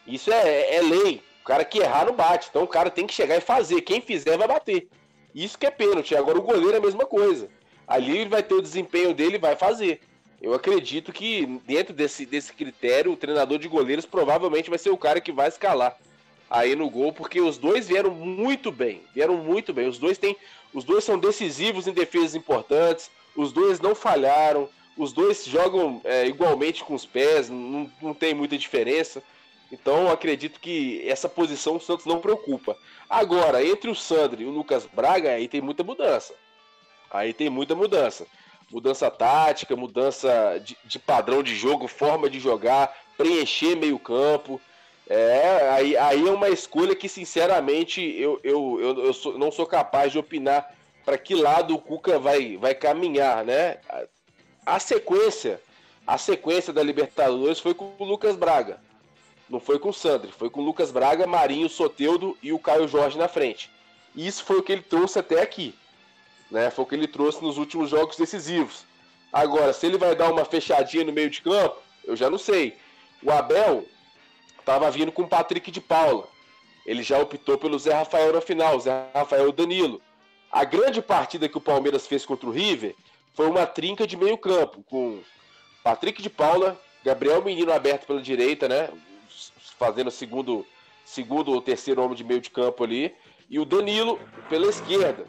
Speaker 2: Isso é, é lei. Cara que errar não bate. Então o cara tem que chegar e fazer. Quem fizer vai bater. Isso que é pênalti. Agora o goleiro é a mesma coisa. Ali ele vai ter o desempenho dele vai fazer. Eu acredito que dentro desse, desse critério, o treinador de goleiros provavelmente vai ser o cara que vai escalar aí no gol, porque os dois vieram muito bem, vieram muito bem. Os dois têm, os dois são decisivos em defesas importantes, os dois não falharam, os dois jogam é, igualmente com os pés, não, não tem muita diferença. Então acredito que essa posição o Santos não preocupa. Agora, entre o Sandro e o Lucas Braga, aí tem muita mudança. Aí tem muita mudança. Mudança tática, mudança de, de padrão de jogo, forma de jogar, preencher meio campo. É, aí, aí é uma escolha que, sinceramente, eu, eu, eu, eu sou, não sou capaz de opinar para que lado o Cuca vai, vai caminhar, né? A, a sequência, a sequência da Libertadores foi com o Lucas Braga. Não foi com o Sandri, foi com o Lucas Braga, Marinho, Soteudo e o Caio Jorge na frente. Isso foi o que ele trouxe até aqui. Né? Foi o que ele trouxe nos últimos jogos decisivos. Agora, se ele vai dar uma fechadinha no meio de campo, eu já não sei. O Abel estava vindo com o Patrick de Paula. ele já optou pelo Zé Rafael na final, Zé Rafael Danilo. A grande partida que o Palmeiras fez contra o River foi uma trinca de meio campo, com Patrick de Paula, Gabriel Menino aberto pela direita, né? Fazendo segundo, segundo ou terceiro homem de meio de campo ali, e o Danilo pela esquerda.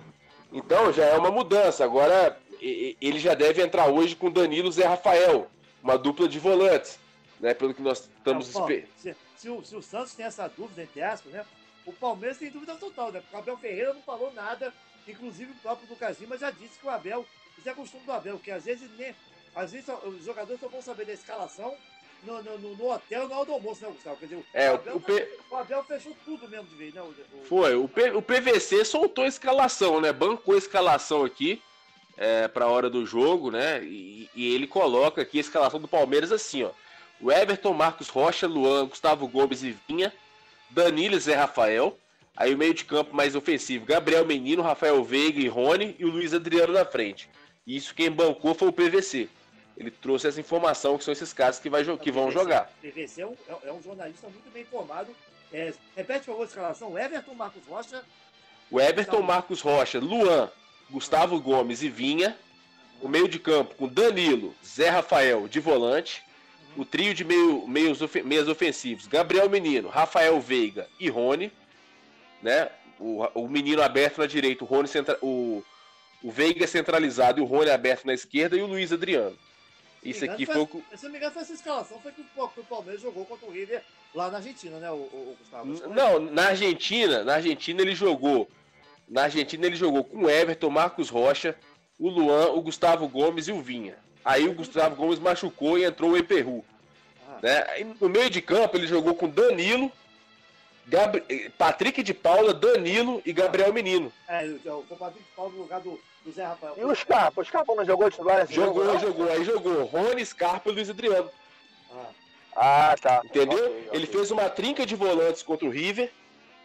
Speaker 2: Então já é uma mudança. Agora ele já deve entrar hoje com Danilo e Zé Rafael, uma dupla de volantes, né? Pelo que nós estamos esperando.
Speaker 1: Se, se, o, se o Santos tem essa dúvida, entre aspas, né? O Palmeiras tem dúvida total, né? Porque o Abel Ferreira não falou nada Inclusive o próprio Lucas Lima já disse que o Abel, isso é costume do Abel, que às vezes, nem, às vezes os jogadores só vão saber da escalação no, no, no, hotel na hora do almoço, né, Gustavo? Quer dizer,
Speaker 2: é,
Speaker 1: o,
Speaker 2: Abel,
Speaker 1: o, P... o Abel fechou tudo mesmo de vez, né? O,
Speaker 2: Foi, o, P... o PVC soltou a escalação, né? Bancou a escalação aqui é, para a hora do jogo, né? E, e, ele coloca aqui a escalação do Palmeiras assim, ó. O Everton, Marcos Rocha, Luan, Gustavo Gomes e Vinha, Danilo e Zé Rafael, Aí o meio de campo mais ofensivo, Gabriel Menino, Rafael Veiga e Rony e o Luiz Adriano na frente. Isso quem bancou foi o PVC. Ele trouxe essa informação que são esses caras que, vai, que vão jogar.
Speaker 1: PVC é um, é um jornalista muito bem informado. É, repete, por favor, a escalação. Everton, Marcos Rocha.
Speaker 2: O Everton, Marcos Rocha, Luan, Gustavo Gomes e Vinha. O meio de campo com Danilo, Zé Rafael de volante. O trio de meio, meios, meias ofensivos, Gabriel Menino, Rafael Veiga e Rony né? O, o menino aberto na direita, o Rony centra, o, o Veiga centralizado e o Rony aberto na esquerda e o Luiz Adriano. Isso aqui foi,
Speaker 1: foi Se não me engano, foi essa escalação foi que o Palmeiras jogou contra o River lá na Argentina, né, o, o Gustavo?
Speaker 2: Não, na Argentina, na Argentina ele jogou. Na Argentina ele jogou com o Everton, Marcos Rocha, o Luan, o Gustavo Gomes e o Vinha. Aí o Gustavo Gomes machucou e entrou o Eperru. Ah. Né? No meio de campo ele jogou com Danilo, Gabri... Patrick de Paula, Danilo e Gabriel Menino.
Speaker 1: É, o Patrick de Paula no lugar do, Zé Rafael.
Speaker 3: E o Scarpa? O Scarpa não jogou titular
Speaker 2: esse Jogou, jogo, jogou. Aí jogou Rony, Scarpa e Luiz Adriano.
Speaker 3: Ah, ah tá.
Speaker 2: Entendeu? Okay, Ele fez uma trinca de volantes contra o River,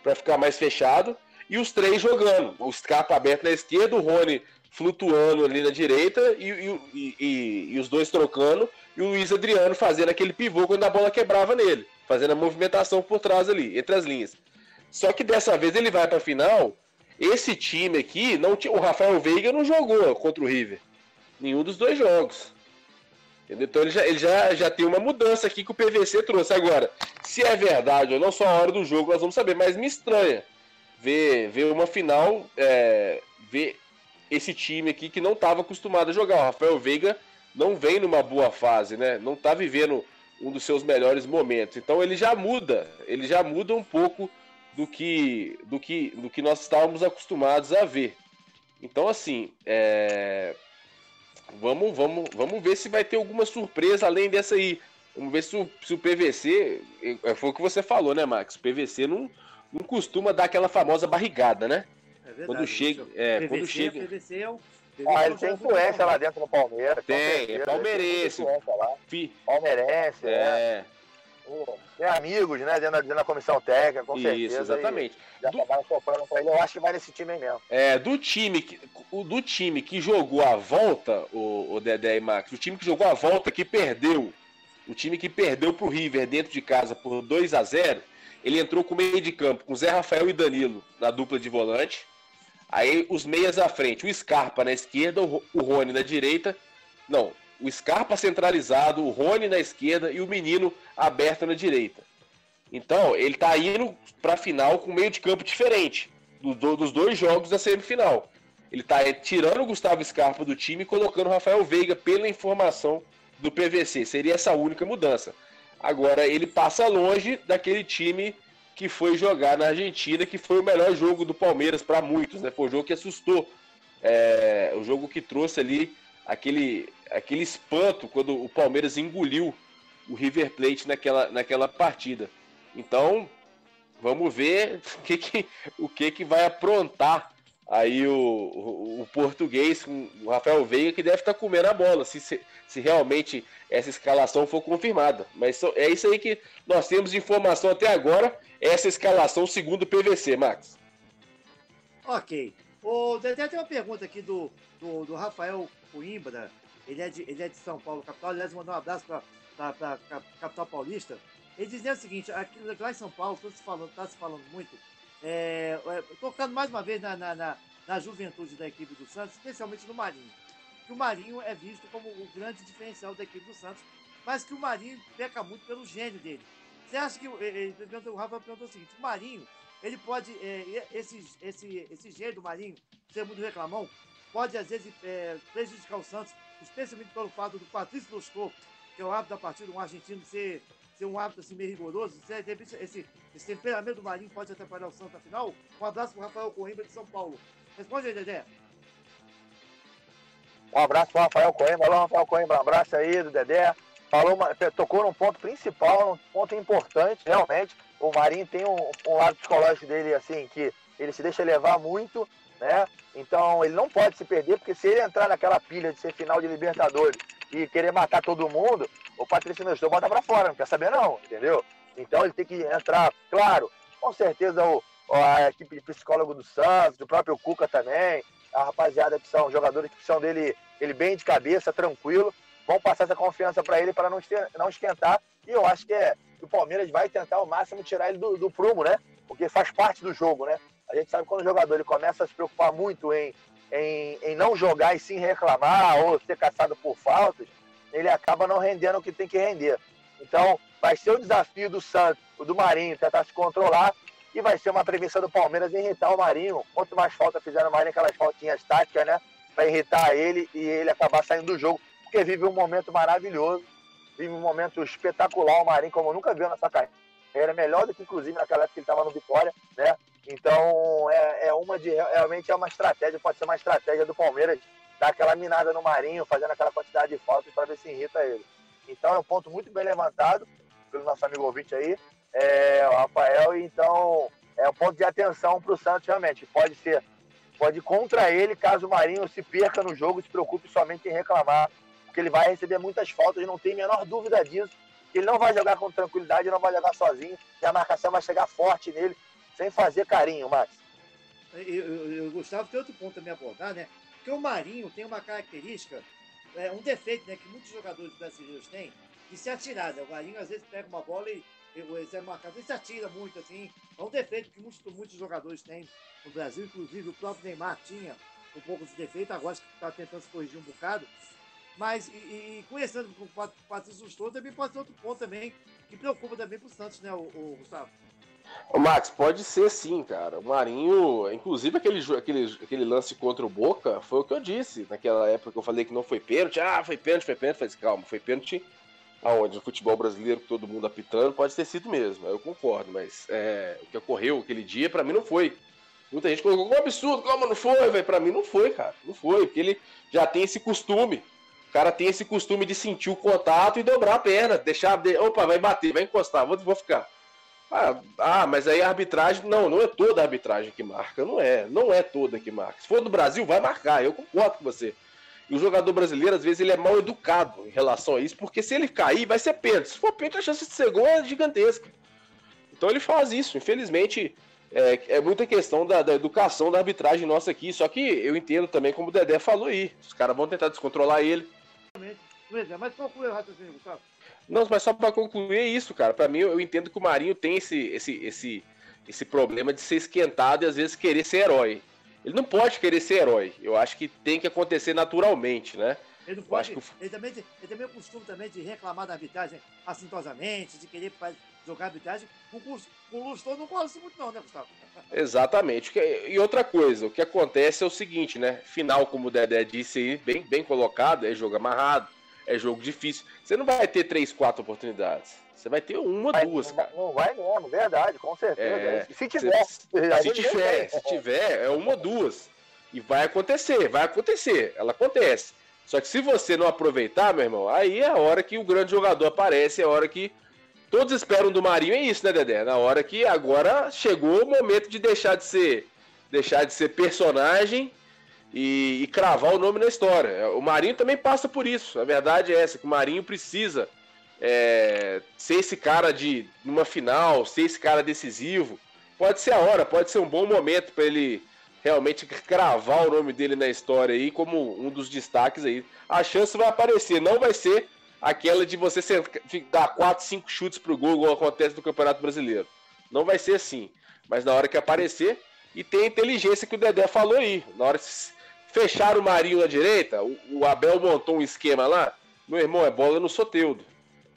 Speaker 2: para ficar mais fechado, e os três jogando. O Scarpa aberto na esquerda, o Rony flutuando ali na direita e, e, e, e, os dois trocando, e o Luiz Adriano fazendo aquele pivô quando a bola quebrava nele fazendo a movimentação por trás ali, entre as linhas. Só que dessa vez ele vai para a final. Esse time aqui, não tinha, o Rafael Veiga não jogou contra o River. Nenhum dos dois jogos. Entendeu? Então ele, já, ele já, já tem uma mudança aqui que o PVC trouxe. Agora, se é verdade ou não, só a hora do jogo nós vamos saber. Mas me estranha ver, ver uma final, é, ver esse time aqui que não estava acostumado a jogar. O Rafael Veiga não vem numa boa fase, né? Não está vivendo um dos seus melhores momentos. Então ele já muda, ele já muda um pouco do que do que do que nós estávamos acostumados a ver. Então assim, é... vamos vamos vamos ver se vai ter alguma surpresa além dessa aí. Vamos ver se o, se o PVC, é, foi o que você falou, né, Max? O PVC não, não costuma dar aquela famosa barrigada, né?
Speaker 1: É verdade,
Speaker 2: quando chega, é, PVC, quando chega.
Speaker 1: PVC é o
Speaker 3: ah, ele tem influência lá dentro do Palmeiras.
Speaker 2: Tem, é palmeirense.
Speaker 3: Palmeirense,
Speaker 2: é.
Speaker 3: Tem amigos, né, dentro da, dentro da comissão técnica, com
Speaker 2: Isso,
Speaker 3: certeza.
Speaker 2: exatamente.
Speaker 3: Já do... sofrendo com ele, eu acho que vai nesse time aí mesmo.
Speaker 2: É, do time que, o, do time que jogou a volta, o, o Dedé e Max, o time que jogou a volta que perdeu, o time que perdeu pro River dentro de casa por 2 a 0 ele entrou com meio de campo com Zé Rafael e Danilo na dupla de volante. Aí os meias à frente, o Scarpa na esquerda, o Rony na direita. Não, o Scarpa centralizado, o Rony na esquerda e o menino aberto na direita. Então, ele tá indo para a final com meio de campo diferente do, dos dois jogos da semifinal. Ele tá tirando o Gustavo Scarpa do time e colocando o Rafael Veiga pela informação do PVC. Seria essa única mudança. Agora, ele passa longe daquele time que foi jogar na Argentina, que foi o melhor jogo do Palmeiras para muitos, né? Foi o jogo que assustou, é, o jogo que trouxe ali aquele, aquele espanto quando o Palmeiras engoliu o River Plate naquela, naquela partida. Então, vamos ver o que, que, o que, que vai aprontar aí o, o, o, português, o Rafael Veiga, que deve estar tá comendo a bola, se, se, se, realmente essa escalação for confirmada. Mas é isso aí que nós temos de informação até agora essa escalação segundo o PVC, Max.
Speaker 1: Ok. O Dedé tem uma pergunta aqui do, do, do, Rafael Coimbra. Ele é, de, ele é de São Paulo, capital. Aliás, mandar um abraço para capital paulista. ele dizia o seguinte, aqui, lá em São Paulo, está se falando, tá se falando muito, é, é, tocando mais uma vez na, na, na, na, juventude da equipe do Santos, especialmente no Marinho. Que o Marinho é visto como o grande diferencial da equipe do Santos, mas que o Marinho peca muito pelo gênio dele. Você acha que ele, o Rafa perguntou o seguinte: o Marinho, ele pode, é, esse, esse, esse gênio do Marinho, ser muito reclamão, pode às vezes é, prejudicar o Santos, especialmente pelo fato do Patrício Losco, que é o árbitro da partida, um argentino, ser ser um hábito assim meio rigoroso, esse, esse temperamento do Marinho pode atrapalhar o Santos na final? Um abraço para Rafael Coimbra de São Paulo. Responde aí, Dedé.
Speaker 3: Um abraço para Rafael Coimbra. Alô, Rafael Coimbra, um abraço aí do Dedé. Falou, tocou num ponto principal, um ponto importante, realmente. O Marinho tem um, um lado psicológico dele, assim, que ele se deixa levar muito, né? Então ele não pode se perder, porque se ele entrar naquela pilha de ser final de Libertadores e querer matar todo mundo, o Patrício Nestor bota pra fora, não quer saber não, entendeu? Então ele tem que entrar, claro, com certeza o, a equipe de psicólogo do Santos, o próprio Cuca também, a rapaziada que são jogadores que são dele ele bem de cabeça, tranquilo, vão passar essa confiança para ele para não, não esquentar. E eu acho que é o Palmeiras vai tentar ao máximo tirar ele do, do prumo, né? Porque faz parte do jogo, né? A gente sabe quando o jogador ele começa a se preocupar muito em, em, em não jogar e sim reclamar ou ser caçado por faltas, ele acaba não rendendo o que tem que render. Então, vai ser o desafio do Santos, do Marinho, tentar se controlar e vai ser uma prevenção do Palmeiras irritar o Marinho. Quanto mais falta fizer o Marinho, aquelas faltinhas táticas, né? Para irritar ele e ele acabar saindo do jogo, porque vive um momento maravilhoso, vive um momento espetacular o Marinho, como nunca viu nessa carreira, melhor do que inclusive naquela época que ele estava no Vitória, né? Então, é, é uma de realmente é uma estratégia, pode ser uma estratégia do Palmeiras dar aquela minada no Marinho, fazendo aquela quantidade de faltas para ver se irrita ele. Então é um ponto muito bem levantado pelo nosso amigo ouvinte aí, é, o Rafael, então é um ponto de atenção para o Santos realmente. Pode ser, pode ir contra ele caso o Marinho se perca no jogo se preocupe somente em reclamar, porque ele vai receber muitas faltas, não tem a menor dúvida disso. Ele não vai jogar com tranquilidade, não vai jogar sozinho, e a marcação vai chegar forte nele, sem fazer carinho, Max.
Speaker 1: Eu, eu, eu gostava de outro ponto também abordar, né? Porque o Marinho tem uma característica, é, um defeito né, que muitos jogadores brasileiros têm, de se atirar. Né? O Marinho às vezes pega uma bola e o marcado, ele se atira muito, assim. É um defeito que muitos, muitos jogadores têm no Brasil, inclusive o próprio Neymar tinha um pouco de defeito, agora está tentando se corrigir um bocado. Mas, e, e conhecendo o Patrício Justou, também pode ser outro ponto também que preocupa também para o Santos, né, o, o Gustavo?
Speaker 2: O Max, pode ser sim, cara. O Marinho, inclusive aquele, aquele, aquele lance contra o Boca, foi o que eu disse naquela época que eu falei que não foi pênalti. Ah, foi pênalti, foi pênalti. Falei, calma, foi pênalti aonde? No futebol brasileiro, todo mundo apitando, pode ter sido mesmo. Eu concordo, mas é, o que ocorreu aquele dia, para mim, não foi. Muita gente colocou como absurdo, como não foi, velho? Pra mim não foi, cara. Não foi, porque ele já tem esse costume. Cara tem esse costume de sentir o contato e dobrar a perna, deixar. Opa, vai bater, vai encostar, vou, vou ficar. Ah, ah, mas aí a arbitragem. Não, não é toda a arbitragem que marca. Não é. Não é toda que marca. Se for do Brasil, vai marcar. Eu concordo com você. E o jogador brasileiro, às vezes, ele é mal educado em relação a isso, porque se ele cair, vai ser pênalti. Se for pênalti, a chance de ser gol é gigantesca. Então ele faz isso. Infelizmente, é, é muita questão da, da, educação da arbitragem nossa aqui. Só que eu entendo também, como o Dedé falou aí. Os caras vão tentar descontrolar ele.
Speaker 1: Mas qual foi o raciocínio, Gustavo?
Speaker 2: Não, mas só para concluir é isso, cara. Para mim, eu entendo que o Marinho tem esse, esse, esse, esse problema de ser esquentado e às vezes querer ser herói. Ele não pode querer ser herói. Eu acho que tem que acontecer naturalmente, né?
Speaker 1: Ele, não pode, que... ele, também, ele também é costume também de reclamar da arbitragem assintosamente, de querer jogar arbitragem. Com, com o Lustor não gosta muito não, né, Gustavo?
Speaker 2: Exatamente. E outra coisa, o que acontece é o seguinte, né? Final, como o Dedé disse aí, bem, bem colocado, é jogo amarrado é jogo difícil. Você não vai ter três, quatro oportunidades. Você vai ter uma, vai, duas,
Speaker 3: não,
Speaker 2: cara.
Speaker 3: Não vai mesmo, verdade, com certeza.
Speaker 2: É,
Speaker 3: se tiver.
Speaker 2: Se, se tiver, se tiver, é uma ou duas. E vai acontecer, vai acontecer. Ela acontece. Só que se você não aproveitar, meu irmão, aí é a hora que o grande jogador aparece, é a hora que todos esperam do Marinho, é isso, né, Dedé? Na hora que agora chegou o momento de deixar de ser deixar de ser personagem e, e, cravar o nome na história. O Marinho também passa por isso. A verdade é essa, que o Marinho precisa é, ser esse cara de numa final, ser esse cara decisivo. Pode ser a hora, pode ser um bom momento para ele realmente cravar o nome dele na história aí como um dos destaques aí. A chance vai aparecer, não vai ser aquela de você dar 4, 5 chutes pro gol, igual acontece no Campeonato Brasileiro. Não vai ser assim. Mas na hora que aparecer, e tem a inteligência que o Dedé falou aí. Na hora que fechar o Marinho na direita, o, Abel montou um esquema lá. Meu irmão, é bola no Soteudo.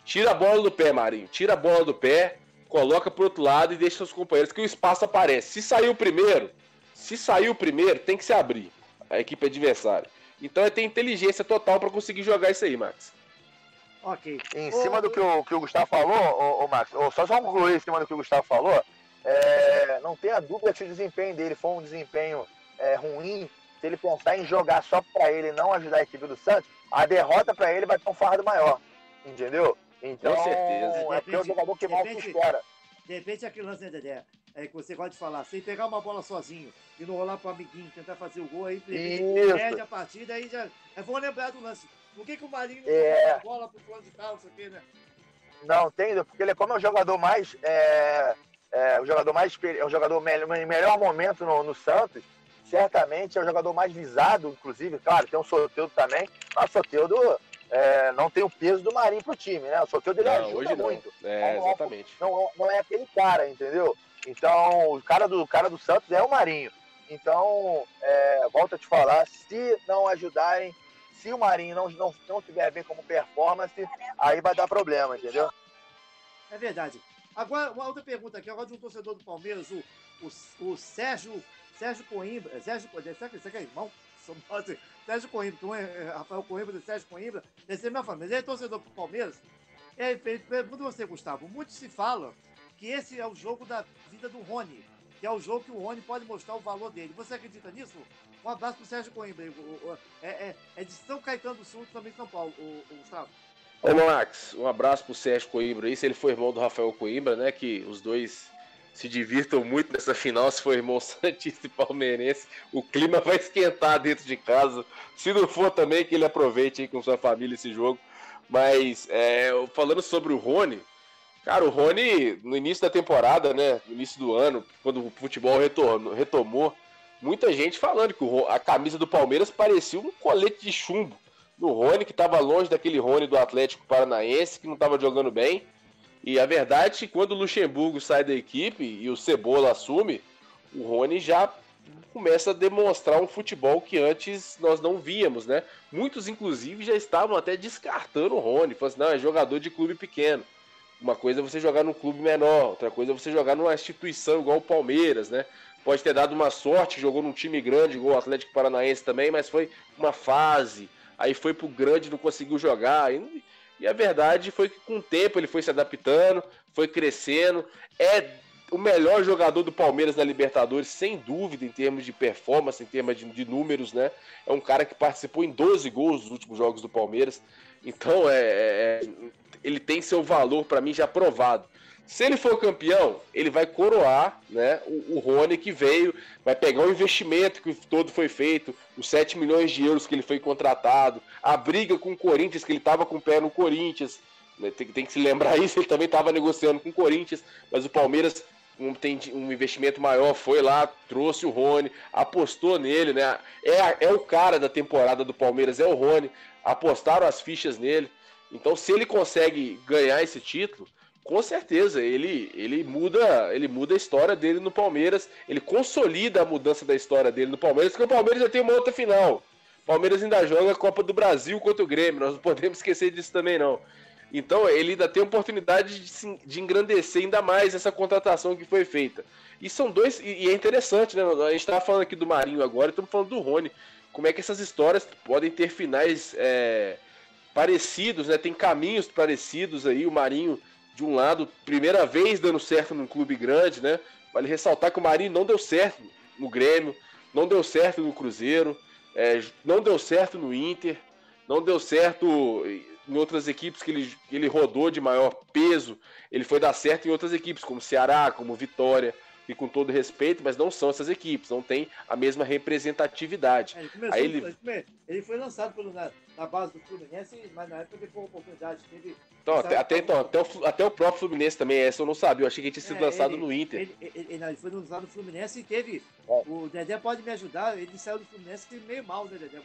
Speaker 2: Tira a bola do pé, Marinho. Tira a bola do pé, coloca pro outro lado e deixa seus companheiros que o espaço aparece. Se sair o primeiro, se sair o primeiro, tem que se abrir a equipe adversária. Então é ter inteligência total para conseguir jogar isso aí, Max.
Speaker 3: Ok. Em cima do que o, que o Gustavo falou, ô, ô Max, só só concluir em cima do que o Gustavo falou, é, não tenha dúvida que o desempenho dele foi um desempenho é, ruim. Se ele pensar em jogar só para ele não ajudar a equipe do Santos, a derrota para ele vai ter um fardo maior. Entendeu? Então, Com certeza. É porque é o jogador que mal se espera.
Speaker 1: De repente, aquele lance, né, Dedé? É que você gosta de falar, sem pegar uma bola sozinho e não rolar pro amiguinho, tentar fazer o gol, aí perde a partida, aí já. É bom lembrar do lance. Por que, que o Marinho não é... a bola pro plano de tal, isso aqui, né?
Speaker 3: Não, tem, porque ele, como é o jogador mais. É, é, o jogador mais. É o jogador melhor, melhor momento no, no Santos, certamente é o jogador mais visado, inclusive, claro, tem um Soteudo também, mas o Soteudo é, não tem o peso do Marinho pro time, né? O Soteudo ele não, ajuda muito.
Speaker 2: É, não, exatamente.
Speaker 3: Não, não é aquele cara, entendeu? Então, o cara do, cara do Santos é o Marinho. Então, é, volto a te falar, se não ajudarem, se o Marinho não, não, não tiver bem como performance, aí vai dar problema, entendeu?
Speaker 1: É verdade. Agora, uma outra pergunta aqui, agora de um torcedor do Palmeiras, o, o, o Sérgio, Sérgio Coimbra, Sérgio, será que, será que é irmão? Assim, Sérgio Coimbra, é, é Rafael Coimbra, Sérgio Coimbra, esse é minha família, ele é torcedor do Palmeiras. É, pergunta você, Gustavo, muito se fala que esse é o jogo da vida do Rony, que é o jogo que o Rony pode mostrar o valor dele. Você acredita nisso? Um abraço pro Sérgio Coimbra. É, é, é de São Caetano do Sul, também São Paulo, o, o Gustavo.
Speaker 2: Ô Max, um abraço pro Sérgio Coimbra aí, se ele for irmão do Rafael Coimbra, né? Que os dois se divirtam muito nessa final, se for irmão Santista e Palmeirense, o clima vai esquentar dentro de casa. Se não for também, que ele aproveite aí com sua família esse jogo. Mas é, falando sobre o Rony, Cara, o Rony, no início da temporada, né? No início do ano, quando o futebol retornou, retomou, muita gente falando que o, a camisa do Palmeiras parecia um colete de chumbo do Rony, que estava longe daquele Rony do Atlético Paranaense, que não estava jogando bem. E a verdade é que quando o Luxemburgo sai da equipe e o Cebola assume, o Rony já começa a demonstrar um futebol que antes nós não víamos, né? Muitos, inclusive, já estavam até descartando o Rony, falando assim, não, é jogador de clube pequeno. Uma coisa é você jogar num clube menor, outra coisa é você jogar numa instituição igual o Palmeiras, né? Pode ter dado uma sorte, jogou num time grande igual o Atlético Paranaense também, mas foi uma fase. Aí foi pro grande, não conseguiu jogar. E, e a verdade foi que com o tempo ele foi se adaptando, foi crescendo. É o melhor jogador do Palmeiras na Libertadores, sem dúvida, em termos de performance, em termos de, de, números, né? É um cara que participou em 12 gols nos últimos jogos do Palmeiras. Então, é, é, é ele tem seu valor para mim já provado. Se ele for campeão, ele vai coroar né, o, o Rony que veio, vai pegar o investimento que todo foi feito, os 7 milhões de euros que ele foi contratado, a briga com o Corinthians, que ele estava com o pé no Corinthians. Né, tem, tem, que se lembrar isso, ele também estava negociando com o Corinthians, mas o Palmeiras um, tem um investimento maior, foi lá, trouxe o Rony, apostou nele, né? É, é o cara da temporada do Palmeiras, é o Rony, apostaram as fichas nele. Então, se ele consegue ganhar esse título, com certeza ele, ele muda ele muda a história dele no Palmeiras, ele consolida a mudança da história dele no Palmeiras, porque o Palmeiras já tem uma outra final. O Palmeiras ainda joga a Copa do Brasil contra o Grêmio, nós não podemos esquecer disso também não. Então ele ainda tem a oportunidade de, de engrandecer ainda mais essa contratação que foi feita. E são dois, e, e é interessante, né? A gente estava falando aqui do Marinho agora, estamos falando do Rony. Como é que essas histórias podem ter finais é, parecidos, né? Tem caminhos parecidos aí. O Marinho, de um lado, primeira vez dando certo num clube grande, né? Vale ressaltar que o Marinho não deu certo no Grêmio, não deu certo no Cruzeiro, é, não deu certo no Inter, não deu certo em outras equipes que ele, que ele rodou de maior peso. Ele foi dar certo em outras equipes, como Ceará, como Vitória. E com todo respeito, mas não são essas equipes, não tem a mesma representatividade.
Speaker 1: É, ele, começou,
Speaker 2: Aí
Speaker 1: ele... ele foi lançado pelo, na, na, base do Fluminense, mas na época ele teve oportunidade. Teve,
Speaker 2: então, até, até, então até, o, até o próprio Fluminense também, essa eu não sabia, eu achei que ele tinha sido é, lançado
Speaker 1: ele,
Speaker 2: no Inter.
Speaker 1: Ele, ele, ele, não, ele foi lançado no Fluminense e teve. É. O Dedé pode me ajudar, ele saiu do Fluminense meio mal, né, Dedé?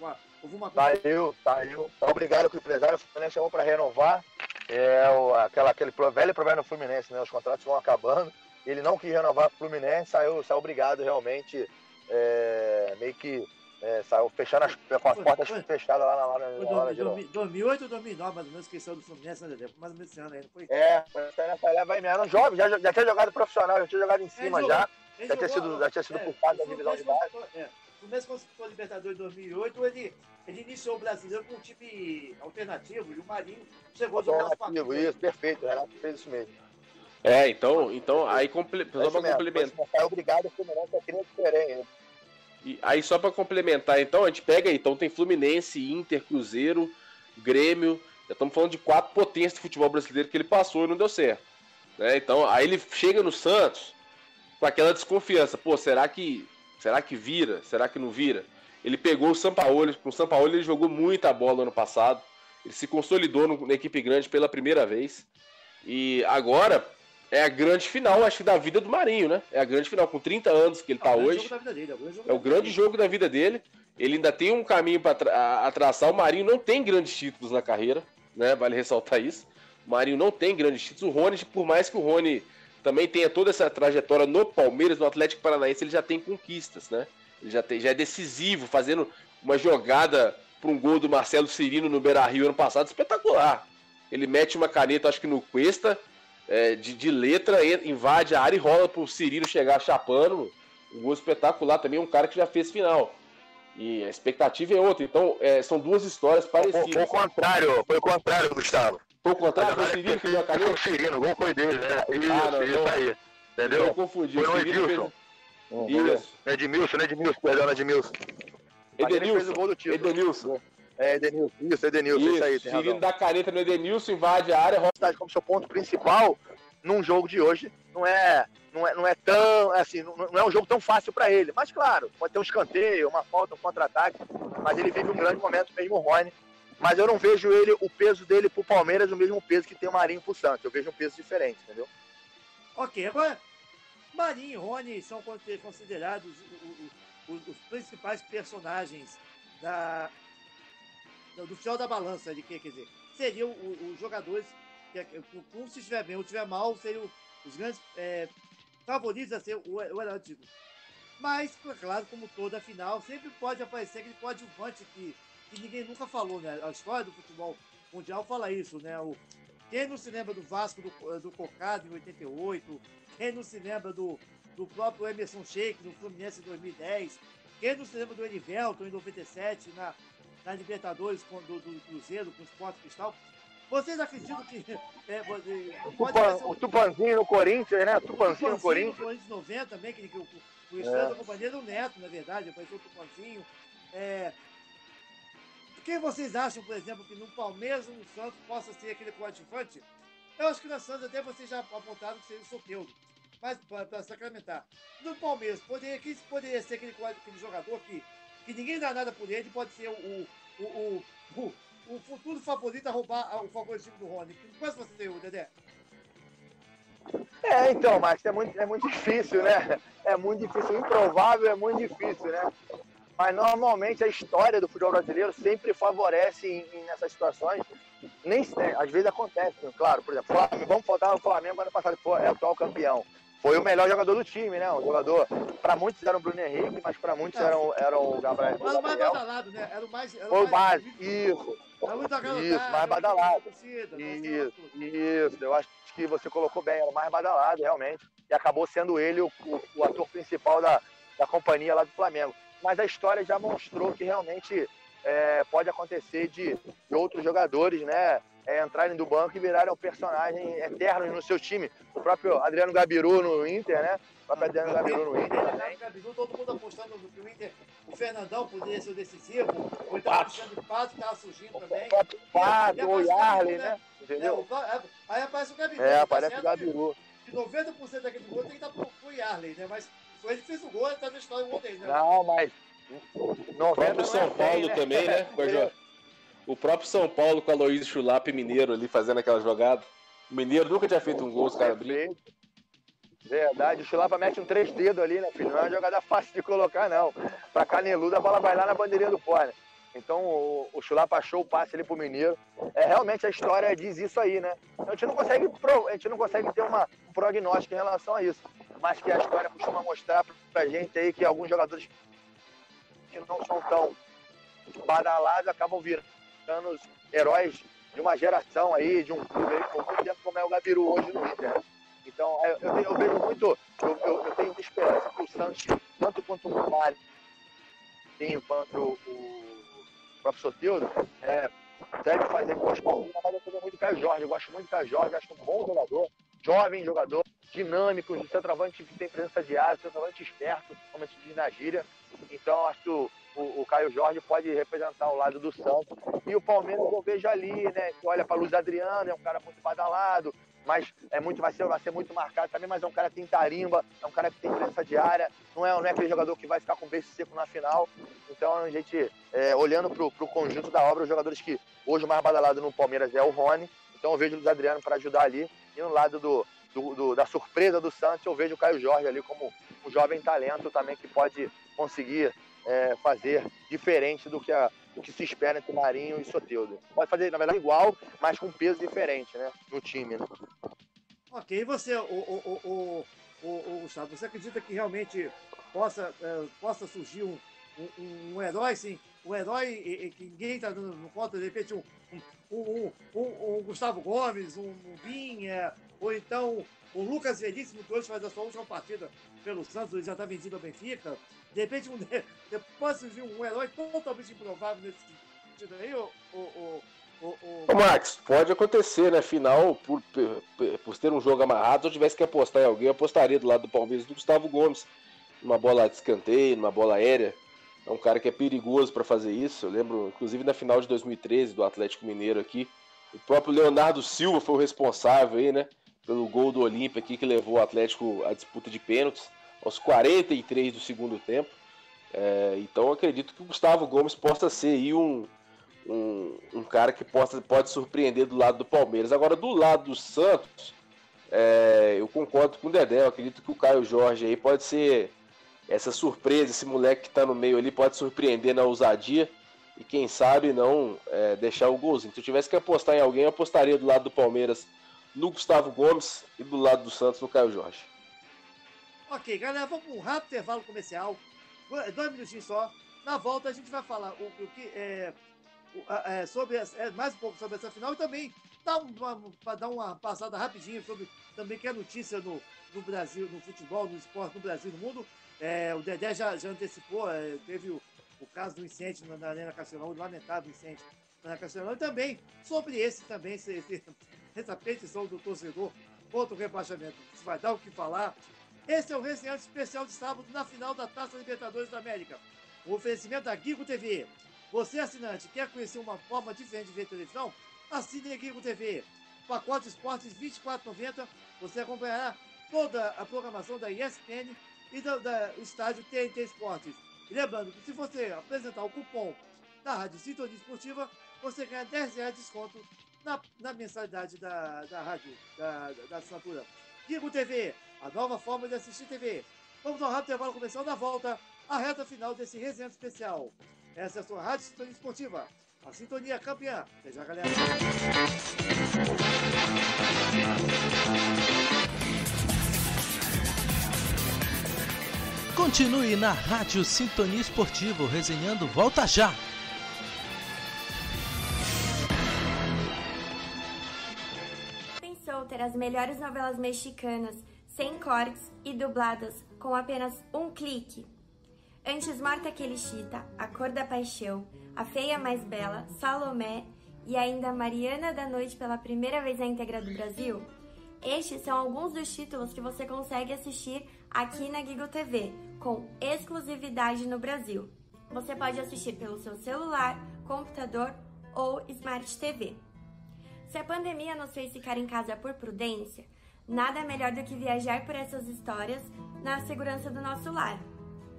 Speaker 3: Houve uma coisa... Saiu, saiu. Obrigado que o empresário, o Fluminense chamou para renovar. É o, aquela, aquele velho problema no Fluminense, né? Os contratos vão acabando ele não quis renovar com o Fluminense, saiu, saiu obrigado realmente, é, meio que é, saiu fechando as, com as portas foi, fechadas lá na hora. Foi
Speaker 1: na hora 2008 ou 2009, mais ou menos, esqueceu do Fluminense, né, mais ou menos esse ano aí, não foi?
Speaker 3: É, nessa leva aí mesmo. Jovem, já, já tinha jogado profissional, já tinha jogado em cima é, já. Já, jogou, tinha sido, já tinha sido é, puxado da divisão de base.
Speaker 1: É, o Fluminense conquistou a Libertadores em 2008, ele, ele iniciou o brasileiro com um time alternativo e o Marinho chegou a
Speaker 3: jogar Alternativo, isso, perfeito, o Renato fez isso mesmo.
Speaker 2: É, então, então aí comple... só para complementar.
Speaker 3: É obrigado, o Fluminense é diferente.
Speaker 2: E aí só para complementar, então a gente pega aí, então tem Fluminense, Inter, Cruzeiro, Grêmio, já estamos falando de quatro potências de futebol brasileiro que ele passou e não deu certo. Né? Então aí ele chega no Santos com aquela desconfiança, pô, será que será que vira? Será que não vira? Ele pegou o Sampaoli, com o Sampaoli ele jogou muita bola no ano passado, ele se consolidou no, na equipe grande pela primeira vez. E agora, é a grande final, acho que, da vida do Marinho, né? É a grande final, com 30 anos que ele está é hoje. Dele, é, é o grande jogo da vida dele. Ele ainda tem um caminho para tra traçar. O Marinho não tem grandes títulos na carreira, né? Vale ressaltar isso. O Marinho não tem grandes títulos. O Rony, por mais que o Rony também tenha toda essa trajetória no Palmeiras, no Atlético Paranaense, ele já tem conquistas, né? Ele já, tem, já é decisivo, fazendo uma jogada para um gol do Marcelo Cirino no Beira Rio ano passado espetacular. Ele mete uma caneta, acho que no Cuesta, é, de, de, letra, invade a área e rola pro Cirilo chegar chapando. Um gol espetacular também, um cara que já fez final. E a expectativa é outra. Então, é, são duas histórias parecidas.
Speaker 3: Foi o contrário, foi o contrário, Gustavo.
Speaker 2: Foi o contrário, foi o Cirilo que deu a?
Speaker 3: Foi o Cirilo, o gol foi dele, né? Isso, ah, não, isso não. aí. Entendeu?
Speaker 2: Eu confundi. Foi o
Speaker 3: Edilson. Fez... Isso. Edmilson? Edmilson, perdão, Edmilson.
Speaker 2: Edenilson. Fez o gol do título. Edenilson.
Speaker 3: É, Edenilson, isso, Edenilson, isso, isso aí, tem
Speaker 2: razão. da caneta no Edenilson, invade a área.
Speaker 3: Rola... Como seu ponto principal num jogo de hoje, não é, não é, não é tão, assim, não, não é um jogo tão fácil para ele. Mas, claro, pode ter um escanteio, uma falta, um contra-ataque, mas ele vive um grande momento, mesmo o Rony. Mas eu não vejo ele, o peso dele pro Palmeiras, o mesmo peso que tem o Marinho pro Santos. Eu vejo um peso diferente, entendeu?
Speaker 1: Ok, agora, Marinho e Rony são considerados os, os, os principais personagens da, do final da balança, de que, quer dizer, seriam os jogadores que, é, como se estiver bem ou estiver mal, seriam os grandes é, favoritos a ser o, o herói. Mas, claro, como toda final, sempre pode aparecer aquele coadjuvante que, que ninguém nunca falou, né? A história do futebol mundial fala isso, né? O, quem não se lembra do Vasco do, do Cocado em 88? Quem não se lembra do, do próprio Emerson Sheik no Fluminense em 2010? Quem não se lembra do Erivelton em 97 na, na Libertadores com, do, do Cruzeiro, com o Sport Cristal. Vocês acreditam que. É,
Speaker 3: o, Tupan, o Tupanzinho no Corinthians, né? O Tupanzinho no Corinthians.
Speaker 1: No Corinthians 90 também, que, que o, o estado é. do Neto, na verdade, apareceu o Tupanzinho. É, quem vocês acham, por exemplo, que no Palmeiras ou no Santos possa ser aquele coadjuvante? Eu acho que na Santos até vocês já apontaram que seria o Soteudo. Mas para sacramentar. No Palmeiras, poderia, quem poderia ser aquele, aquele jogador que que ninguém dá nada por ele, pode ser o, o, o, o, o futuro favorito a roubar o favoritismo do Rony. Quanto você tem, Dedé?
Speaker 3: É, então, Max, é muito, é muito difícil, né? É muito difícil, improvável é muito difícil, né? Mas normalmente a história do futebol brasileiro sempre favorece em, em nessas situações. Nem, né, às vezes acontece, claro, por exemplo, vamos faltar o Flamengo ano passado, foi é atual campeão foi o melhor jogador do time, né? Um jogador, para muitos era o Bruno Henrique, mas para muitos era, era o Gabriel.
Speaker 1: Era o mais badalado, né? Era o mais.
Speaker 3: Era foi o mais, isso.
Speaker 1: Isso,
Speaker 3: mais badalado. Torcida, isso, isso. Eu acho que você colocou bem, era o mais badalado, realmente. E acabou sendo ele o, o, o ator principal da, da companhia lá do Flamengo. Mas a história já mostrou que realmente é, pode acontecer de, de outros jogadores, né? é, entrarem do banco e virarem um personagem eterno no seu time. O próprio Adriano Gabiru no Inter, né? O próprio Adriano Gabiru no Inter também.
Speaker 1: Gabiru, todo mundo apostando no que o Inter, o Fernandão poderia ser o decisivo, ou então o Alexandre Pato estava surgindo também.
Speaker 3: O Pato, o Yarley, né? né? Entendeu?
Speaker 1: É, aí aparece o Gabiru.
Speaker 3: É, tá aparece o Gabiru.
Speaker 1: que 90% daquele gol tem que estar pro, pro Yarley, né? Mas foi ele que fez o gol, tá na história do dele, né?
Speaker 3: Não, mas.
Speaker 2: O próprio São Paulo né? também, né? O próprio São Paulo com a Luiz Chulap Mineiro ali fazendo aquela jogada. O Mineiro nunca tinha feito um gol, os caras brincam.
Speaker 3: Verdade, o Chulapa mete um três dedos ali, né, filho? Não é uma jogada fácil de colocar, não. Pra caneluda, a bola vai lá na bandeirinha do pó, né? Então o, o Chulapa achou o passe ali pro Mineiro. É, realmente a história diz isso aí, né? Então, a gente não consegue, a gente não consegue ter uma, um prognóstico em relação a isso. Mas que a história costuma mostrar pra gente aí que alguns jogadores que não são tão badalados acabam virando heróis de uma geração aí, de um clube aí, muito tempo como é o Gabiru hoje no Inter. Então, é, eu, eu, vejo muito, eu, eu, eu tenho esperança que o Santos, tanto quanto o Mário, quanto o, o próprio é, deve fazer boas partidas, mas eu também muito Caio Jorge. Eu gosto muito do Caio Jorge, acho um bom jogador, jovem jogador, dinâmico, centroavante que tem presença de área, centroavante esperto, como se diz na gíria. Então, acho que o, o, o, Caio Jorge pode representar o lado do Santos. E o Palmeiras eu vejo ali, né? Que olha para Luiz Adriano, é um cara muito badalado, mas é muito, vai, ser, vai ser muito marcado também, mas é um cara que tem tarimba, é um cara que tem presença de área, não é, não é aquele jogador que vai ficar com o beijo seco na final. Então a gente, é, olhando para o conjunto da obra, os jogadores que hoje o mais badalado no Palmeiras é o Rony, então eu vejo o Luiz Adriano para ajudar ali. E no lado do, do, do, da surpresa do Santos, eu vejo o Caio Jorge ali como um jovem talento também que pode conseguir é, fazer diferente do que, a, do que se espera entre Marinho e Soteldo. Pode fazer, na verdade, igual, mas com peso diferente né, no time. Né?
Speaker 1: Ok, e você, o, o, o, o, o, Gustavo, você acredita que realmente possa, é, possa surgir um, um, um, herói, sim, um herói que ninguém está dando conta, de repente um, um, um, Gustavo Gomes, um, um ou então o Lucas Veríssimo, que hoje faz a sua última partida pelo Santos, ele já está vendido ao Benfica. De repente, um, pode surgir um herói totalmente improvável nesse sentido aí, o, o, o, o...
Speaker 2: Max, pode acontecer, né? Final, por, por, por ter um jogo amarrado, se eu tivesse que apostar em alguém, eu apostaria do lado do Palmeiras do Gustavo Gomes. Numa bola de escanteio, numa bola aérea. É um cara que é perigoso para fazer isso. Eu lembro, inclusive, na final de 2013 do Atlético Mineiro aqui. O próprio Leonardo Silva foi o responsável aí, né? Pelo gol do Olímpia aqui que levou o Atlético à disputa de pênaltis aos 43 do segundo tempo. É, então acredito que o Gustavo Gomes possa ser aí um, um, um, cara que possa, pode surpreender do lado do Palmeiras. Agora, do lado do Santos, é, eu concordo com o Dedé. Eu acredito que o Caio Jorge aí pode ser essa surpresa, esse moleque que está no meio ali pode surpreender na ousadia e quem sabe não é, deixar o golzinho. Se eu tivesse que apostar em alguém, eu apostaria do lado do Palmeiras no Gustavo Gomes e do lado do Santos no Caio Jorge.
Speaker 1: Ok, galera, vamos para um rápido intervalo comercial. Dois minutinhos só. Na volta a gente vai falar o, o que é, é sobre é, mais um pouco sobre essa final e também dar uma, dar uma passada rapidinho sobre também que é notícia no, no Brasil, no futebol, no esporte, no Brasil, no mundo. É, o Dedé já, já antecipou, é, teve o, o, caso do incêndio na, na Arena Castelão, o lamentável incêndio na Arena Castelão, e também sobre esse também, esse, esse, essa petição do torcedor contra o rebaixamento. Isso vai dar o que falar. Esse é o resenhante especial de sábado na final da Taça Libertadores da América. O oferecimento da Gigo TV. Você, assinante, quer conhecer uma forma diferente de ver televisão? Assine a Gigo TV. Pacote Esportes R$ 24,90. Você acompanhará toda a programação da ESPN e do, da, estádio TNT Esportes. E lembrando que se você apresentar o cupom da Rádio Sintonia Esportiva, você ganha 10 reais de desconto na, na mensalidade da, da rádio, da, da, da assinatura. Gigo TV, a nova forma de assistir TV. Vamos ao rápido intervalo começando a volta, a reta final desse resenha especial. Essa é a sua Rádio Sintonia Esportiva, a sintonia campeã. Já, galera.
Speaker 4: Continue na Rádio Sintonia Esportiva, resenhando Volta Já.
Speaker 5: Ter as melhores novelas mexicanas sem cortes e dubladas com apenas um clique. Antes morta que Chita, A Cor da Paixão, A Feia Mais Bela, Salomé e ainda Mariana da Noite pela primeira vez na íntegra do Brasil? Estes são alguns dos títulos que você consegue assistir aqui na Gigo TV, com exclusividade no Brasil. Você pode assistir pelo seu celular, computador ou Smart TV. Se a pandemia nos fez ficar em casa por prudência, Nada melhor do que viajar por essas histórias na segurança do nosso lar.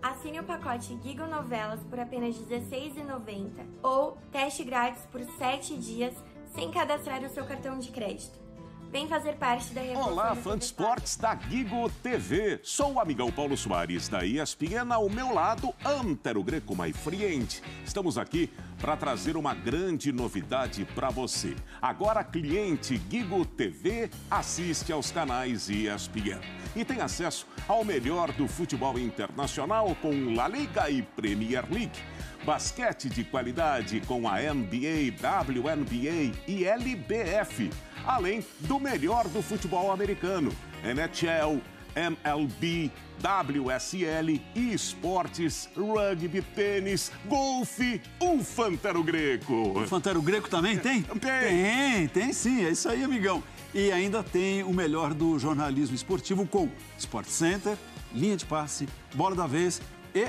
Speaker 5: Assine o pacote Gigo Novelas por apenas R$ 16,90 ou teste grátis por 7 dias sem cadastrar o seu cartão de crédito. Vem fazer parte da
Speaker 6: revolução. Olá, fã de esportes da Gigo TV. Sou o amigão Paulo Soares da ESPN. Ao meu lado, Antero Greco mais friente. Estamos aqui para trazer uma grande novidade para você. Agora, cliente Gigo TV assiste aos canais ESPN e tem acesso ao melhor do futebol internacional com La Liga e Premier League. Basquete de qualidade com a NBA, WNBA e LBF além do melhor do futebol americano, NHL, MLB, WSL, esportes, rugby, tênis, golfe, o Fantero Greco.
Speaker 7: O Fantero Greco também tem?
Speaker 6: Tem.
Speaker 7: Tem, tem sim, é isso aí, amigão. E ainda tem o melhor do jornalismo esportivo com Sport Center, linha de passe, bola da vez e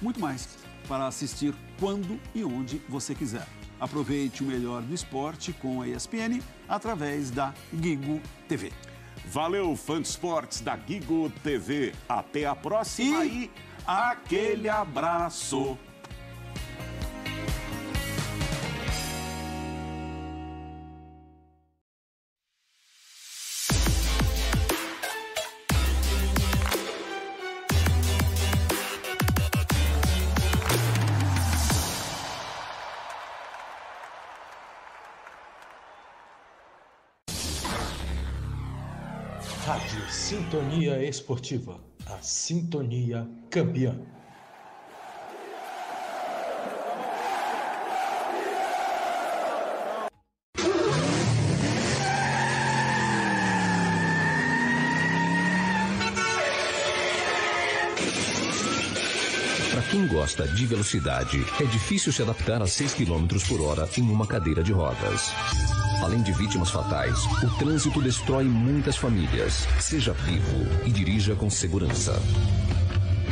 Speaker 7: muito mais para assistir quando e onde você quiser. Aproveite o melhor do esporte com a ESPN através da Gigo TV.
Speaker 6: Valeu, fã de esportes da Gigo TV. Até a próxima e, e aquele abraço.
Speaker 8: Sintonia Esportiva, a sintonia campeã.
Speaker 9: Para quem gosta de velocidade, é difícil se adaptar a 6 km por hora em uma cadeira de rodas. Além de vítimas fatais, o trânsito destrói muitas famílias. Seja vivo e dirija com segurança.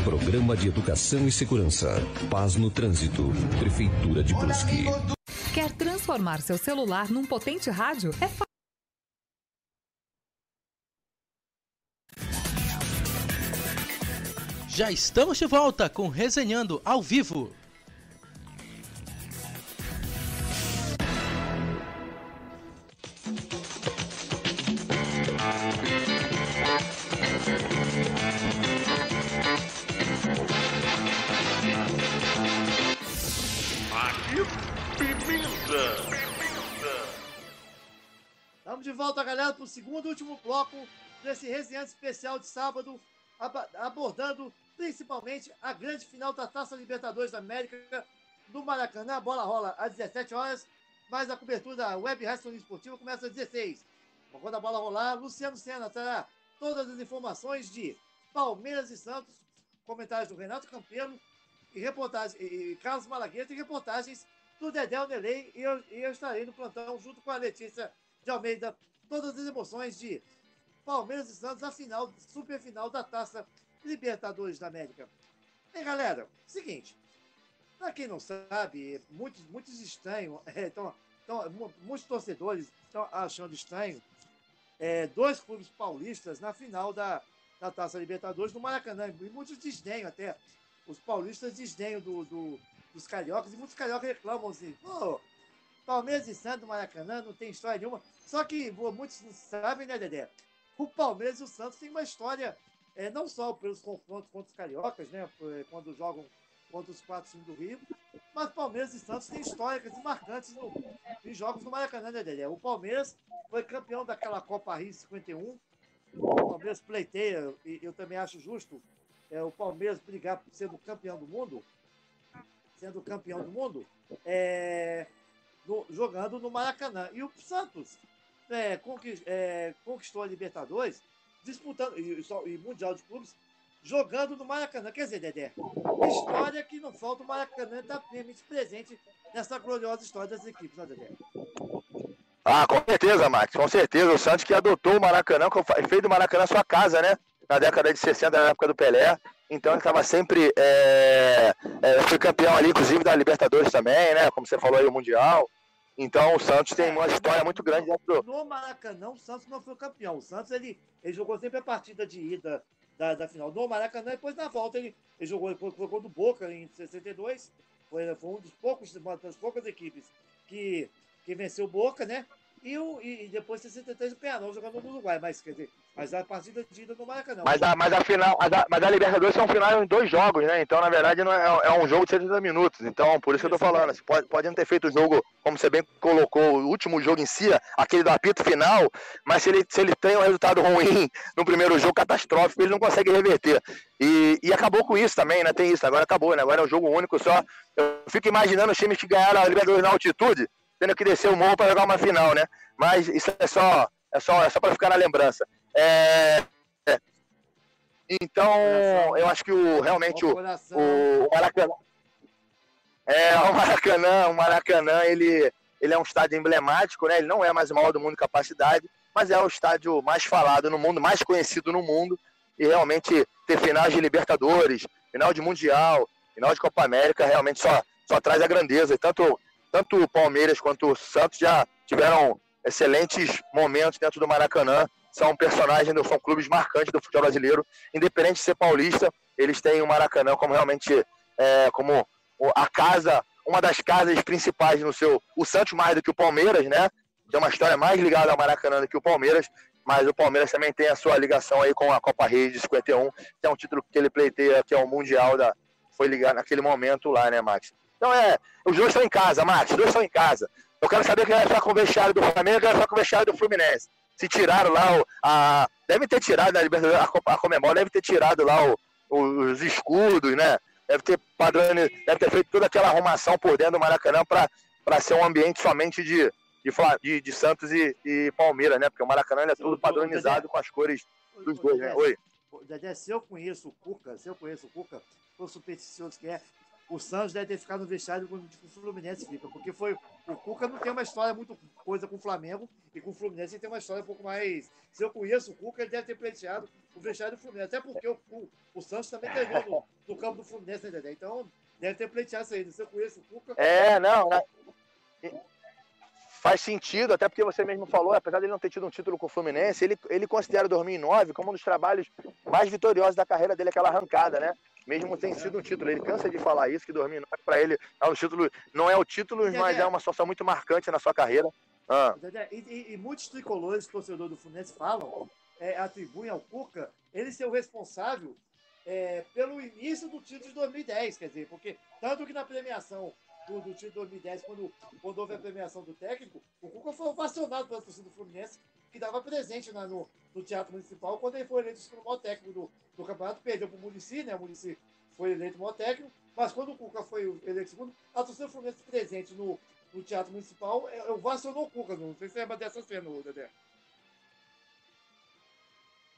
Speaker 9: Programa de Educação e Segurança. Paz no Trânsito. Prefeitura de Brusque.
Speaker 10: Quer transformar seu celular num potente rádio? É fácil.
Speaker 4: Já estamos de volta com Resenhando ao vivo.
Speaker 1: Segundo e último bloco desse resenha especial de sábado, abordando principalmente a grande final da Taça Libertadores da América do Maracanã. A bola rola às 17 horas, mas a cobertura da Web Rádio Esportiva começa às 16. Quando a bola rolar, Luciano Senna terá todas as informações de Palmeiras e Santos, comentários do Renato Campelo e reportagens, e Carlos Malagueta e reportagens do Dedé Nelei e eu, e eu estarei no plantão junto com a Letícia de Almeida, todas as emoções de Palmeiras e Santos, a final, super final da Taça Libertadores da América. E galera, seguinte, para quem não sabe, muitos, muitos estranhos, é, então, então, muitos torcedores estão achando estranho é, dois clubes paulistas na final da, da Taça Libertadores no Maracanã. E muitos desdenham até. Os paulistas desdenham do, do, dos cariocas e muitos cariocas reclamam assim: oh, Palmeiras e Santos Maracanã não tem história nenhuma. Só que muitos não sabem, né, Dedé? O Palmeiras e o Santos têm uma história, é, não só pelos confrontos contra os cariocas, né? Quando jogam contra os quatro times do Rio, mas Palmeiras e Santos têm históricas e marcantes no, em jogos no Maracanã, né, Dedé? O Palmeiras foi campeão daquela Copa Rio 51. O Palmeiras pleiteia, e eu também acho justo é, o Palmeiras brigar por sendo campeão do mundo, sendo campeão do mundo, é, no, jogando no Maracanã. E o Santos é, é, conquistou a Libertadores, disputando, e, e, Mundial de Clubes, jogando no Maracanã. Quer dizer, Dedé, história que não falta o Maracanã estar tá plenamente presente nessa gloriosa história das equipes, né, Dedé?
Speaker 3: Ah, com certeza, Max, com certeza. O Santos que adotou o Maracanã, fez do Maracanã sua casa, né? Na década de 60, na época do Pelé. Então ele estava sempre. É, é, foi campeão ali, inclusive, da Libertadores também, né? Como você falou aí, o Mundial. Então o Santos tem uma história muito grande dentro.
Speaker 1: No Maracanã, o Santos não foi campeão. O Santos ele, ele jogou sempre a partida de ida da, da final no Maracanã, depois na volta ele, ele jogou, ele jogou do Boca em 62. Foi, foi um dos poucos, uma das poucas equipes que, que venceu o Boca, né? E, o, e depois 63 o Penarol jogando no Uruguai, mas quer dizer, mas a partida de ida no Maracanã.
Speaker 3: Mas a, mas a final, a da, mas a Libertadores são final em dois jogos, né? Então, na verdade, não é, é um jogo de 70 minutos. Então, por isso que eu tô falando. Você pode, pode não ter feito o jogo, como você bem colocou, o último jogo em si, aquele do apito final, mas se ele, se ele tem um resultado ruim no primeiro jogo, catastrófico, ele não consegue reverter. E, e acabou com isso também, né? Tem isso, agora acabou, né? Agora é um jogo único só. Eu fico imaginando os times que ganharam a Libertadores na altitude, tendo que descer o morro para jogar uma final, né? Mas isso é só, é só, é só para ficar na lembrança. É, é. Então, eu acho que o, realmente o, o, o Maracanã. É, o Maracanã, o Maracanã, ele, ele é um estádio emblemático, né? Ele não é mais o maior do mundo em capacidade, mas é o estádio mais falado no mundo, mais conhecido no mundo. E realmente ter finais de Libertadores, final de Mundial, final de Copa América, realmente só, só traz a grandeza. E tanto tanto o Palmeiras quanto o Santos já tiveram excelentes momentos dentro do Maracanã. São personagens, são clubes marcantes do futebol brasileiro. Independente de ser paulista, eles têm o Maracanã como realmente é, como a casa, uma das casas principais no seu. O Santos mais do que o Palmeiras, né? Tem uma história mais ligada ao Maracanã do que o Palmeiras, mas o Palmeiras também tem a sua ligação aí com a Copa Rio de 51, que é um título que ele pleiteia, que é o Mundial da. Foi ligado naquele momento lá, né, Max? Então é, os dois estão em casa, Max, os dois estão em casa. Eu quero saber quem vai ficar com o vestiário do Flamengo e quem vai ficar com o vestiário do Fluminense. Se tiraram lá, o, a, deve ter tirado Libertadores, a, a Comemora deve ter tirado lá o, os escudos, né? Deve ter padrão, deve ter feito toda aquela arrumação por dentro do Maracanã para ser um ambiente somente de, de, de, de Santos e, e, Palmeiras, né? Porque o Maracanã é tudo padronizado com as cores dos dois, né? Oi.
Speaker 1: Dedé, se eu conheço o Cuca, se eu conheço o Cuca, o supersticioso que é, o Santos deve ter ficado no vestiário quando o Fluminense fica, porque foi o Cuca não tem uma história muito coisa com o Flamengo e com o Fluminense ele tem uma história um pouco mais. Se eu conheço o Cuca, ele deve ter pleiteado o vestiário do Fluminense, até porque o, o, o Santos também treinou no, no, campo do Fluminense, né? Então deve ter pleiteado isso aí. Se eu conheço o Cuca.
Speaker 3: É, não, né? Faz sentido, até porque você mesmo falou, apesar de ele não ter tido um título com o Fluminense, ele, ele considera 2009 como um dos trabalhos mais vitoriosos da carreira dele, aquela arrancada, né? Mesmo sem sido um título. Ele cansa de falar isso, que 2009 para ele é um título, não é o título, mas é uma situação muito marcante na sua carreira.
Speaker 1: Ah. E, e, e, muitos tricolores, torcedores do Fluminense, falam, é, atribuem ao Cuca ele ser o responsável é, pelo início do título de 2010, quer dizer, porque tanto que na premiação do, do título de 2010, quando, quando houve a premiação do técnico, o Cuca foi ovacionado pela torcida do Fluminense, que estava presente na, no, no Teatro Municipal, quando ele foi eleito como maior técnico do, do campeonato, perdeu para o Murici, né? O Murici foi eleito maior técnico, mas quando o Cuca foi eleito segundo, a torcida Fluminense presente no, no Teatro Municipal, eu vacionou o Cuca, não sei se você lembra dessa cena, Dedé.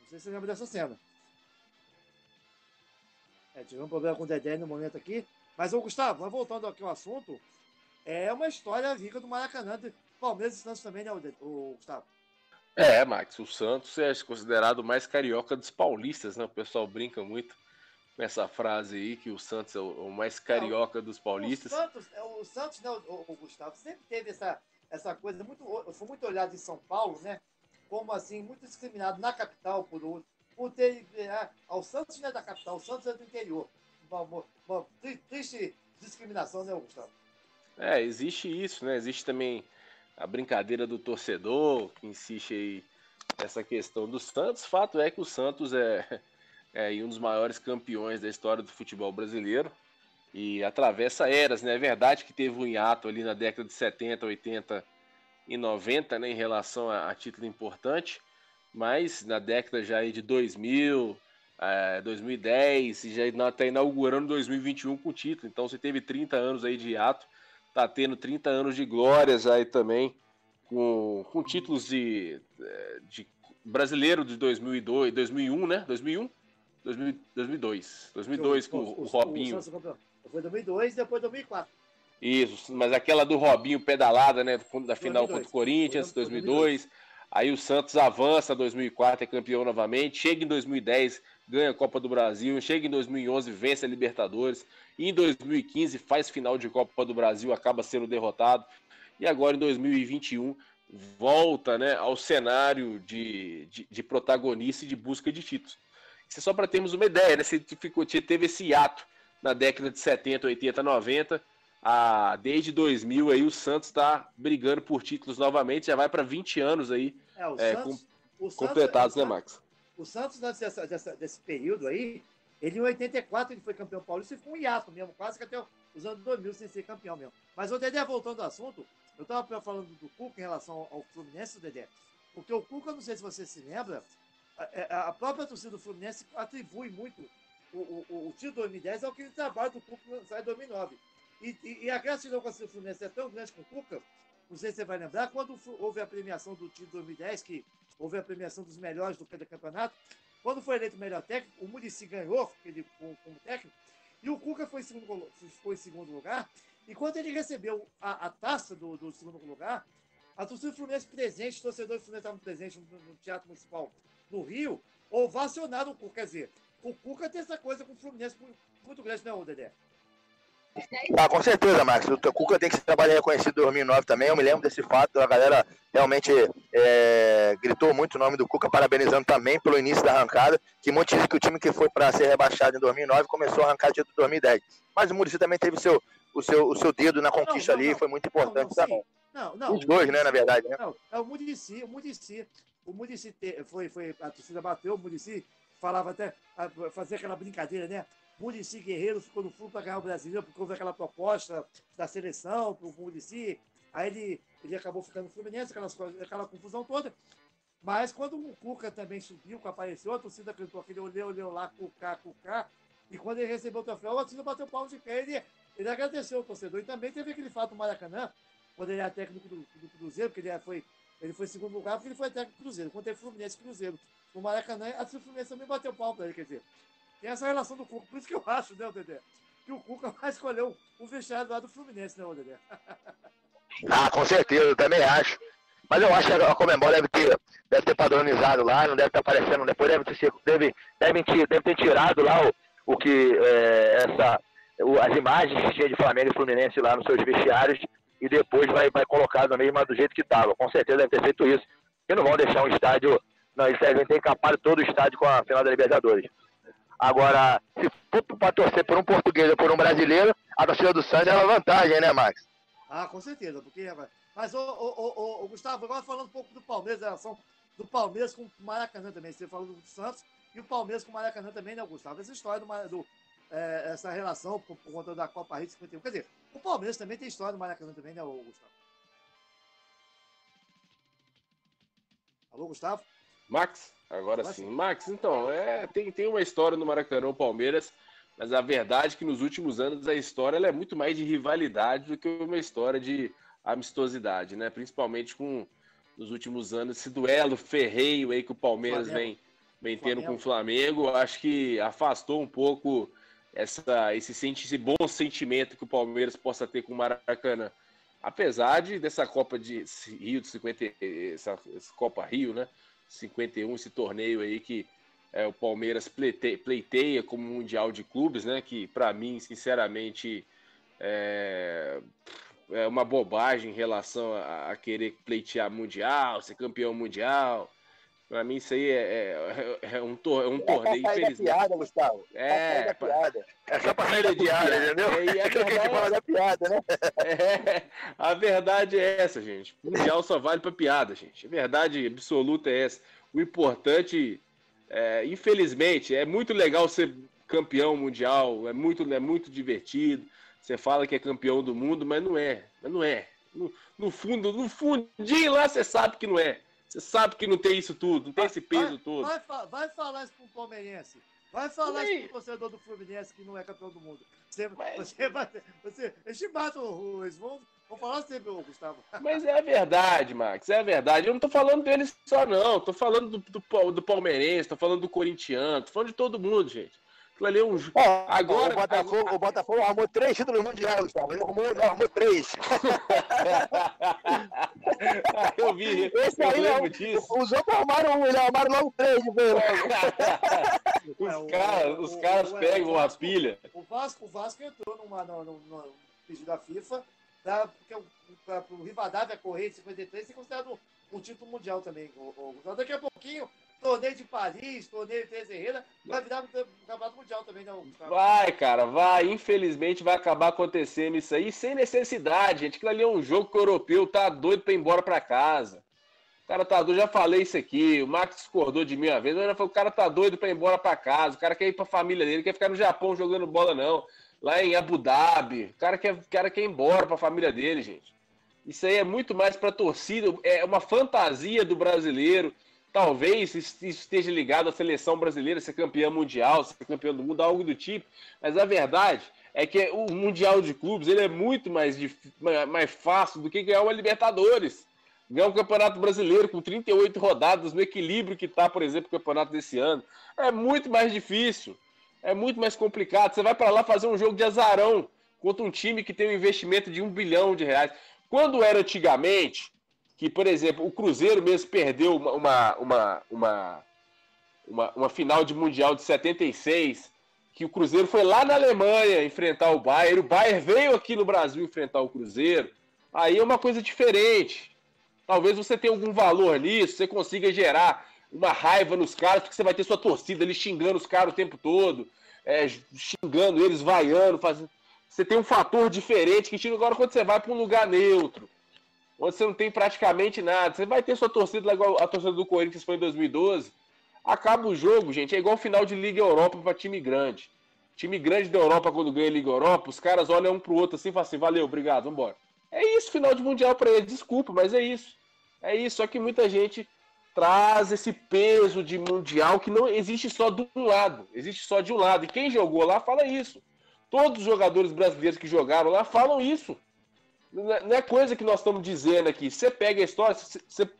Speaker 1: Não sei se você lembra dessa cena. É, tivemos um problema com o Dedé no momento aqui. Mas, ô Gustavo, voltando aqui ao assunto, é uma história rica do Maracanã, Palmeiras e Santos também, né, o Gustavo?
Speaker 2: É, Max, o Santos é considerado o mais carioca dos paulistas, né? O pessoal brinca muito com essa frase aí, que o Santos é o mais carioca dos paulistas.
Speaker 1: O Santos, é, o Santos né, o, o Gustavo, sempre teve essa, essa coisa, muito, foi muito olhado em São Paulo, né? Como assim, muito discriminado na capital por outro. Por ter. É, o Santos não é da capital, o Santos é do interior. Uma, uma, uma triste discriminação, né, Gustavo?
Speaker 2: É, existe isso, né? Existe também a brincadeira do torcedor, que insiste aí nessa questão do Santos. Fato é que o Santos é, é um dos maiores campeões da história do futebol brasileiro e atravessa eras, né? É verdade que teve um hiato ali na década de 70, 80 e 90, né, em relação a, a título importante, mas na década já de 2000, é, 2010 e já está inaugurando 2021 com título, então você teve 30 anos aí de hiato tá tendo 30 anos de glórias aí também, com, com títulos de, de brasileiro de 2002, 2001, né? 2001? 2000, 2002. 2002 com o, o Robinho.
Speaker 1: Foi 2002 depois 2004.
Speaker 2: Isso, mas aquela do Robinho pedalada, né? Da final 2002. contra o Corinthians, 2002. 2002. Aí o Santos avança 2004, é campeão novamente. Chega em 2010, ganha a Copa do Brasil. Chega em 2011, vence a Libertadores. E em 2015 faz final de Copa do Brasil, acaba sendo derrotado. e agora em 2021 volta né, ao cenário de, de, de protagonista e de busca de títulos. Isso é só para termos uma ideia, né? Você ficou, teve esse ato na década de 70, 80, 90. Ah, desde 2000 aí o Santos está brigando por títulos novamente, já vai para 20 anos aí
Speaker 1: É,
Speaker 2: é,
Speaker 1: Santos,
Speaker 2: com-
Speaker 1: o Santos-
Speaker 2: completados,
Speaker 1: o
Speaker 2: né, Max?
Speaker 1: O Santos, antes dessa, dessa- desse período aí, ele em 84 ele foi campeão paulista e ficou um hiato mesmo, quase que até os anos 2000 sem ser campeão mesmo. Mas o Dedé, voltando ao assunto, eu estava falando do Cuca em relação ao Fluminense, Dedé, porque o Cuca, não sei se você se lembra, a, a própria torcida do Fluminense atribui muito o, o, o, título de 2010 ao que ele trabalho do Cuca sai em 2009. E, e, e a gratidão com a do Fluminense é tão grande com o Cuca, não sei se você vai lembrar, quando houve a premiação do de 2010, que houve a premiação dos melhores do campeonato, quando foi eleito o melhor técnico, o Murici ganhou ele, como, como técnico, e o Cuca foi em segundo, foi em segundo lugar. E quando ele recebeu a, a taça do, do segundo lugar, a torcida do Fluminense presente, os torcedores do Fluminense estavam presentes no, no Teatro Municipal do Rio, ovacionaram o Cuca. Quer dizer, o Cuca tem essa coisa com o Fluminense muito- grande, não é, Dedé?
Speaker 3: Ah, com certeza, Max. O Cuca tem que ser trabalho reconhecido em 2009 também. Eu me lembro desse fato. A galera realmente é, gritou muito o nome do Cuca, parabenizando também pelo início da arrancada. Que dizem que o time que foi para ser rebaixado em 2009 começou a arrancar em 2010. Mas o Muricy também teve o seu, o seu, o seu dedo na conquista
Speaker 1: não,
Speaker 3: ali
Speaker 1: não.
Speaker 3: e foi muito importante também.
Speaker 1: Não, não.
Speaker 3: Os dois, né, na verdade. Né?
Speaker 1: Não, é o Murici, o Murici. O Murici foi, foi, a torcida bateu, o Murici falava até, fazia aquela brincadeira, né? Murici Guerreiro ficou no fundo para ganhar o brasileiro, porque houve aquela proposta da seleção para o Murici. Aí ele, ele acabou ficando no Fluminense, coisas, aquela confusão toda. Mas quando o Cuca também subiu, apareceu, a torcida acreditou que ele olhou, olhou lá, Cuca, Cuca. E quando ele recebeu o troféu, a torcida bateu palmo de pé. Ele, ele agradeceu o torcedor. E também teve aquele fato no Maracanã, quando ele era técnico do, do Cruzeiro, porque ele foi, ele foi segundo lugar, porque ele foi técnico do Cruzeiro. Quando teve Fluminense Cruzeiro no Maracanã, a Fluminense também bateu palmo para ele, quer dizer. Tem essa relação do Cuca. Por isso que eu acho, né, Dedé? Que o Cuca vai escolher o, o vestiário lá do Fluminense, né, Dedé?
Speaker 3: Ah, com certeza, eu também acho. Mas eu acho que a Comembol deve ter, deve ter padronizado lá, não deve estar aparecendo, depois deve ter, deve, deve, ter, deve ter tirado lá o, o que, é, essa, o- as imagens que tinha de Flamengo e Fluminense lá nos seus vestiários e depois vai, vai colocar no mesmo do jeito que estava. Com certeza deve ter feito isso. E não vão deixar um estádio, não, eles devem ter encapado todo o estádio com a final da Libertadores. Agora, se for para torcer por um português ou por um brasileiro, a torcida do Santos é uma vantagem, né, Max?
Speaker 1: Ah, com certeza, porque. Mas, ô, ô, ô, ô, ô, Gustavo, agora falando um pouco do Palmeiras, a relação do Palmeiras com o Maracanã também. Você falou do Santos e o Palmeiras com o Maracanã também, né, Gustavo? Essa história do, do é, essa relação por, por conta da Copa Rio 51. Quer dizer, o Palmeiras também tem história do Maracanã também, né, Gustavo? Alô, Gustavo?
Speaker 2: Max, agora
Speaker 1: Agora
Speaker 2: sim.
Speaker 1: sim.
Speaker 2: Max, então, é, tem, tem uma história no Maracanã, o Palmeiras, mas a verdade é que nos últimos anos a história é muito mais de rivalidade do que uma história de amistosidade, né? Principalmente com, nos últimos anos, esse duelo ferreio aí que o Palmeiras
Speaker 1: Flamengo.
Speaker 2: vem, vem tendo
Speaker 1: Flamengo.
Speaker 2: com o Flamengo, acho que afastou um pouco essa, esse, esse bom sentimento que o Palmeiras possa ter com o Maracanã. Apesar de dessa Copa de Rio de 50, essa, essa Copa Rio, né? 51, esse torneio aí que é, o Palmeiras pleite- pleiteia como Mundial de Clubes, né? Que para mim, sinceramente, é, é uma bobagem em relação a, a querer pleitear Mundial, ser campeão mundial. Para mim, isso aí é, é- é um, tor- é um torneio,
Speaker 3: É pra sair da
Speaker 2: infelizmente.
Speaker 3: piada, Gustavo.
Speaker 2: É,
Speaker 3: pra da
Speaker 2: pra-
Speaker 3: piada. É só pra sair da piada, entendeu?
Speaker 2: É, a
Speaker 3: É que a gente
Speaker 2: verdade-
Speaker 3: fala da piada, né?
Speaker 2: É, a verdade é essa, gente. O Mundial só vale pra piada, gente. A verdade absoluta é essa. O importante, é, infelizmente, é muito legal ser campeão mundial, é muito, é muito divertido. Você fala que é campeão do mundo, mas não é. Mas não é. No, no fundo, no fundinho lá, você sabe que não é. Você sabe que não tem isso tudo, não tem esse peso
Speaker 1: vai,
Speaker 2: todo.
Speaker 1: Vai, vai falar isso pro palmeirense. Vai falar
Speaker 2: Sim.
Speaker 1: isso pro torcedor do Fluminense que não é campeão do mundo. Você, você vai. Você, eles te matam, o- eles vão, vão falar sempre, ô, Gustavo.
Speaker 2: Mas é a verdade, Max, é a verdade. Eu não tô falando deles só, não. Tô falando do, do, do palmeirense, tô falando do corintiano, tô falando de todo mundo, gente. Aquilo ali é um. Agora-
Speaker 3: o Botafogo, o Botafogo arrumou três títulos mundiais, Gustavo. Ele arrumou, ele arrumou três.
Speaker 2: eu vi,
Speaker 3: Esse
Speaker 2: eu
Speaker 3: aí
Speaker 2: lembro
Speaker 3: não.
Speaker 2: disso.
Speaker 3: Os outros arrumaram um, eles arrumaram logo três de vez.
Speaker 2: Os caras, os caras pegam uma pilha.
Speaker 1: O Vasco, o Vasco entrou numa, no, no, no pedido da FIFA para o Rivadavia correr em 53 ser considerado um, um título mundial também. O, o, daqui a pouquinho, torneio de Paris, torneio de Terreira, vai virar um campeonato mundial também, não?
Speaker 2: Vai, cara, vai. Infelizmente vai acabar acontecendo isso aí sem necessidade, gente. Aquilo ali é um jogo que o europeu tá doido para ir embora para casa. O cara tá doido, já falei isso aqui. O Max discordou de mim uma vez, mas falou: o cara tá doido para ir embora para casa. O cara quer ir pra família dele, quer ficar no Japão jogando bola, não. Lá em Abu Dhabi. O cara quer, o cara quer ir embora pra família dele, gente. Isso aí é muito mais para torcida, é uma fantasia do brasileiro. Talvez isso esteja ligado à seleção brasileira ser campeã mundial, ser campeão do mundo, algo do tipo. Mas a verdade é que o Mundial de Clubes ele é muito mais, mais fácil do que ganhar uma Libertadores. Ganhar um Campeonato Brasileiro com 38 rodadas, no equilíbrio que está, por exemplo, o campeonato desse ano. É muito mais difícil. É muito mais complicado. Você vai para lá fazer um jogo de azarão contra um time que tem um investimento de um bilhão de reais. Quando era antigamente, que, por exemplo, o Cruzeiro mesmo perdeu uma, uma, uma, uma, uma, final de Mundial de 76, que o Cruzeiro foi lá na Alemanha enfrentar o Bayern, o Bayern veio aqui no Brasil enfrentar o Cruzeiro, aí é uma coisa diferente. Talvez você tenha algum valor nisso, você consiga gerar uma raiva nos caras, porque você vai ter sua torcida ali xingando os caras o tempo todo, é, xingando eles, vaiando, fazendo você tem um fator diferente que chega agora quando você vai para um lugar neutro, onde você não tem praticamente nada. Você vai ter sua torcida igual a torcida do Corinthians foi em 2012. Acaba o jogo, gente, é igual final de Liga Europa para time grande. Time grande da Europa, quando ganha a Liga Europa, os caras olham um pro outro assim e falam assim: valeu, obrigado, vambora. É isso, final de Mundial para eles. Desculpa, mas é isso. É isso, só que muita gente traz esse peso de Mundial que não existe só de um lado, existe só de um lado. E quem jogou lá fala isso. Todos os jogadores brasileiros que jogaram lá falam isso. Não é coisa que nós estamos dizendo aqui. Você pega a história, você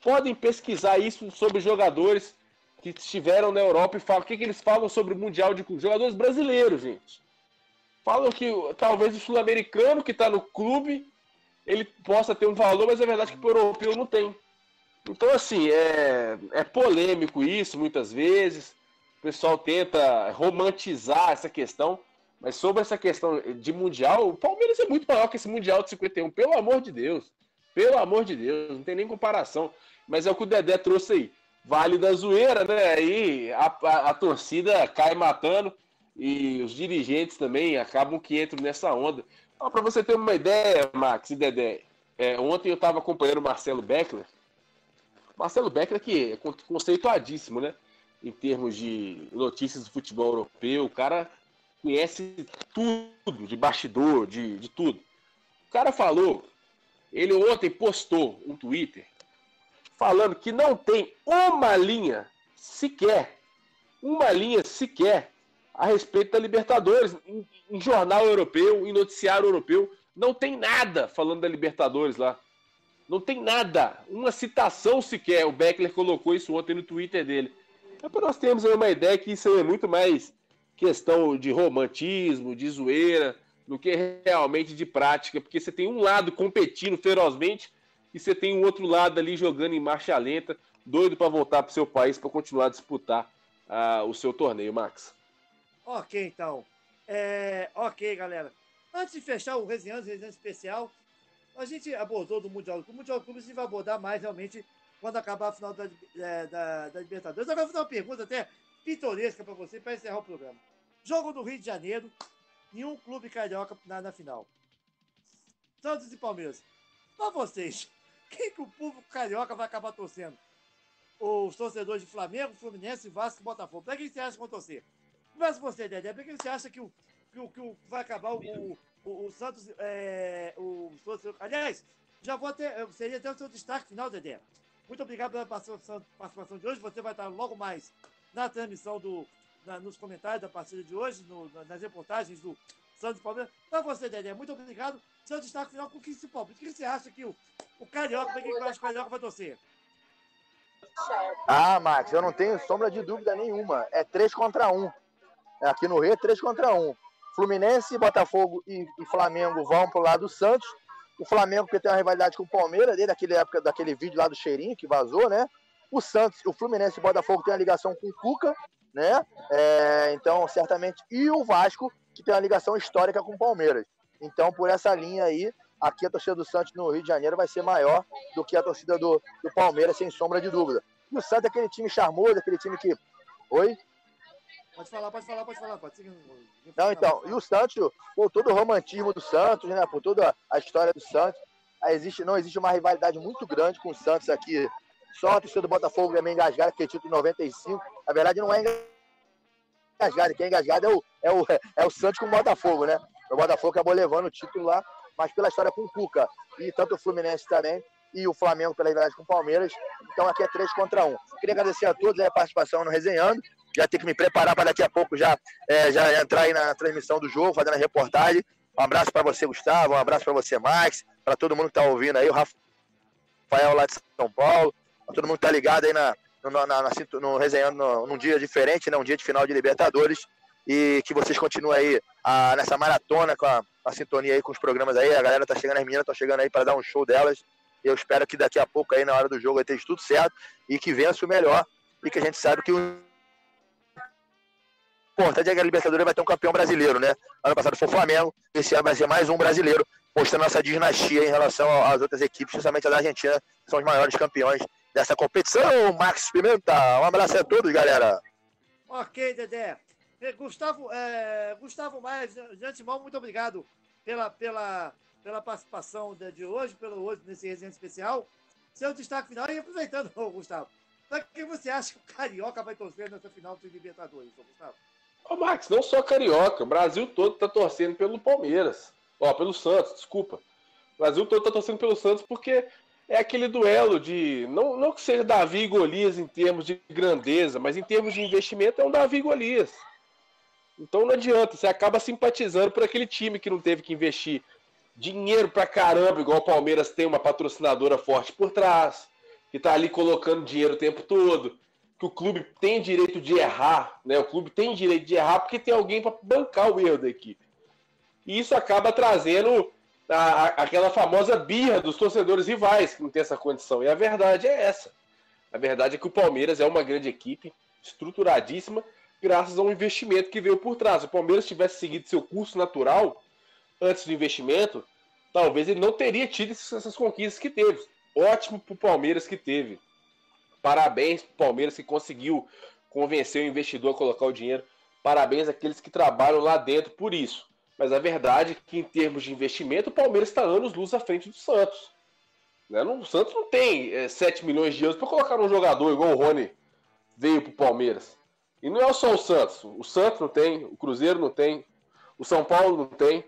Speaker 2: podem pesquisar isso sobre jogadores que estiveram na Europa e falam o que, que eles falam sobre o Mundial de Clube. Jogadores brasileiros, gente. Falam que talvez o sul-americano que está no clube ele possa ter um valor, mas é verdade que o europeu não tem. Então, assim, é, é polêmico isso muitas vezes. O pessoal tenta romantizar essa questão. Mas sobre essa questão de Mundial, o Palmeiras é muito maior que esse Mundial de 51, pelo amor de Deus. Pelo amor de Deus, não tem nem comparação. Mas é o que o Dedé trouxe aí. Vale da zoeira, né? Aí a, a, a torcida cai matando e os dirigentes também acabam que entram nessa onda. Para você ter uma ideia, Max e Dedé, é, ontem eu estava acompanhando o Marcelo Beckler. Marcelo Beckler que é conceituadíssimo, né? Em termos de notícias do futebol europeu, o cara conhece tudo, de bastidor, de, de tudo. O cara falou, ele ontem postou um Twitter falando que não tem uma linha sequer, uma linha sequer a respeito da Libertadores. Em, em jornal europeu, em noticiário europeu, não tem nada falando da Libertadores lá. Não tem nada, uma citação sequer. O Beckler colocou isso ontem no Twitter dele. É para nós termos uma ideia que isso é muito mais questão de romantismo, de zoeira, do que realmente de prática, porque você tem um lado competindo ferozmente e você tem um outro lado ali jogando em marcha lenta, doido para voltar para o seu país para continuar a disputar uh, o seu torneio, Max.
Speaker 1: Ok, então. É, ok, galera. Antes de fechar o Resenhando, Resenhando Especial, a gente abordou do Mundial O Mundial Clube a gente vai abordar mais realmente quando acabar a final da, é, da, da Libertadores. Agora eu vou fazer uma pergunta até pitoresca para você para encerrar o programa. Jogo do Rio de Janeiro, nenhum clube carioca na, na final. Santos e Palmeiras. Para vocês, quem que o público carioca vai acabar torcendo? Os torcedores de Flamengo, Fluminense, Vasco e Botafogo. Para quem você acha que vão torcer? Mas você, Dedé, para quem você acha que o, que o, que o vai acabar o, o, o Santos. É, o, aliás, já vou até. Seria até o seu destaque final, Dedé. Muito obrigado pela participação de hoje. Você vai estar logo mais na transmissão do. Na, nos comentários da partida de hoje, no, nas reportagens do Santos Palmeiras. Para você, Dedé, muito obrigado. Seu destaque final com o que se O que você acha que o, o Carioca, para quem que o Carioca vai torcer?
Speaker 3: Ah, Max, eu não tenho sombra de dúvida nenhuma. É 3 contra 1. Aqui no Rio é 3 contra 1. Fluminense, Botafogo e, e Flamengo vão pro lado do Santos. O Flamengo, que tem uma rivalidade com o Palmeiras, desde aquele época daquele vídeo lá do Cheirinho que vazou, né? O Santos, o Fluminense e o Botafogo tem uma ligação com o Cuca, né? É, então, certamente. E o Vasco, que tem uma ligação histórica com o Palmeiras. Então, por essa linha aí, aqui a torcida do Santos no Rio de Janeiro vai ser maior do que a torcida do, do Palmeiras, sem sombra de dúvida. E o Santos é aquele time charmoso, aquele time que. Oi?
Speaker 1: Pode falar, pode falar, pode falar. Pode seguir.
Speaker 3: Não, então, e o Santos, por todo o romantismo do Santos, né? Por toda a história do Santos, existe, não existe uma rivalidade muito grande com o Santos aqui. Só a torcida do Botafogo é meio engajada, que é título 95. Na verdade, não é engasgado. Quem é engasgado é o, é o, é o Santos com o Botafogo, né? O Botafogo acabou levando o título lá, mas pela história com o Cuca. E tanto o Fluminense também, e o Flamengo pela rivalidade com o Palmeiras. Então aqui é 3 contra 1. Queria agradecer a todos a participação no Resenhando. Já tenho que me preparar para daqui a pouco já, é, já entrar aí na transmissão do jogo, fazendo a reportagem. Um abraço para você, Gustavo. Um abraço para você, Max. Para todo mundo que está ouvindo aí, o Rafael lá de São Paulo. Todo mundo tá ligado aí na, no, na, na, no resenhando num dia diferente, né? um dia de final de Libertadores. E que vocês continuem aí a, nessa maratona com a, a, sintonia aí com os programas aí. A galera tá chegando, as meninas estão chegando aí para dar um show delas. Eu espero que daqui a pouco aí, na hora do jogo, ter tudo certo e que vença o melhor. E que a gente sabe que o importante é que a Libertadores vai ter um campeão brasileiro, né? Ano passado foi o Flamengo, esse ano vai ser mais um brasileiro, mostrando nossa dinastia em relação às outras equipes, principalmente a da Argentina, que são os maiores campeões dessa competição. Max Pimenta, um abraço a todos, galera.
Speaker 1: Ok, Dedé. Gustavo, é, Gustavo Maia, de antemão, muito obrigado pela, pela, pela participação de hoje, pelo hoje nesse resenha especial. Seu destaque final, e aproveitando, Gustavo, para que você acha que o Carioca vai torcer nessa final do Libertadores, Gustavo?
Speaker 2: Ô, Max, não só Carioca, o Brasil todo está torcendo pelo Palmeiras. Ó, pelo Santos, desculpa. O Brasil todo está torcendo pelo Santos porque é aquele duelo de. Não, não que seja Davi e Golias em termos de grandeza, mas em termos de investimento é um Davi e Golias. Então não adianta, você acaba simpatizando por aquele time que não teve que investir dinheiro pra caramba, igual o Palmeiras tem uma patrocinadora forte por trás, que tá ali colocando dinheiro o tempo todo, que o clube tem direito de errar, né? O clube tem direito de errar porque tem alguém para bancar o erro da equipe. E isso acaba trazendo a, aquela famosa birra dos torcedores rivais que não tem essa condição. E a verdade é essa. A verdade é que o Palmeiras é uma grande equipe, estruturadíssima, graças a um investimento que veio por trás. Se o Palmeiras tivesse seguido seu curso natural antes do investimento, talvez ele não teria tido essas conquistas que teve. Ótimo para o Palmeiras que teve. Parabéns para o Palmeiras que conseguiu convencer o investidor a colocar o dinheiro. Parabéns àqueles que trabalham lá dentro por isso. Mas a verdade é que, em termos de investimento, o Palmeiras está anos luz à frente do Santos. Né? O Santos não tem é, 7 milhões de euros para colocar um jogador igual o Rony veio para o Palmeiras. E não é só o Santos. O Santos não tem, o Cruzeiro não tem, o São Paulo não tem,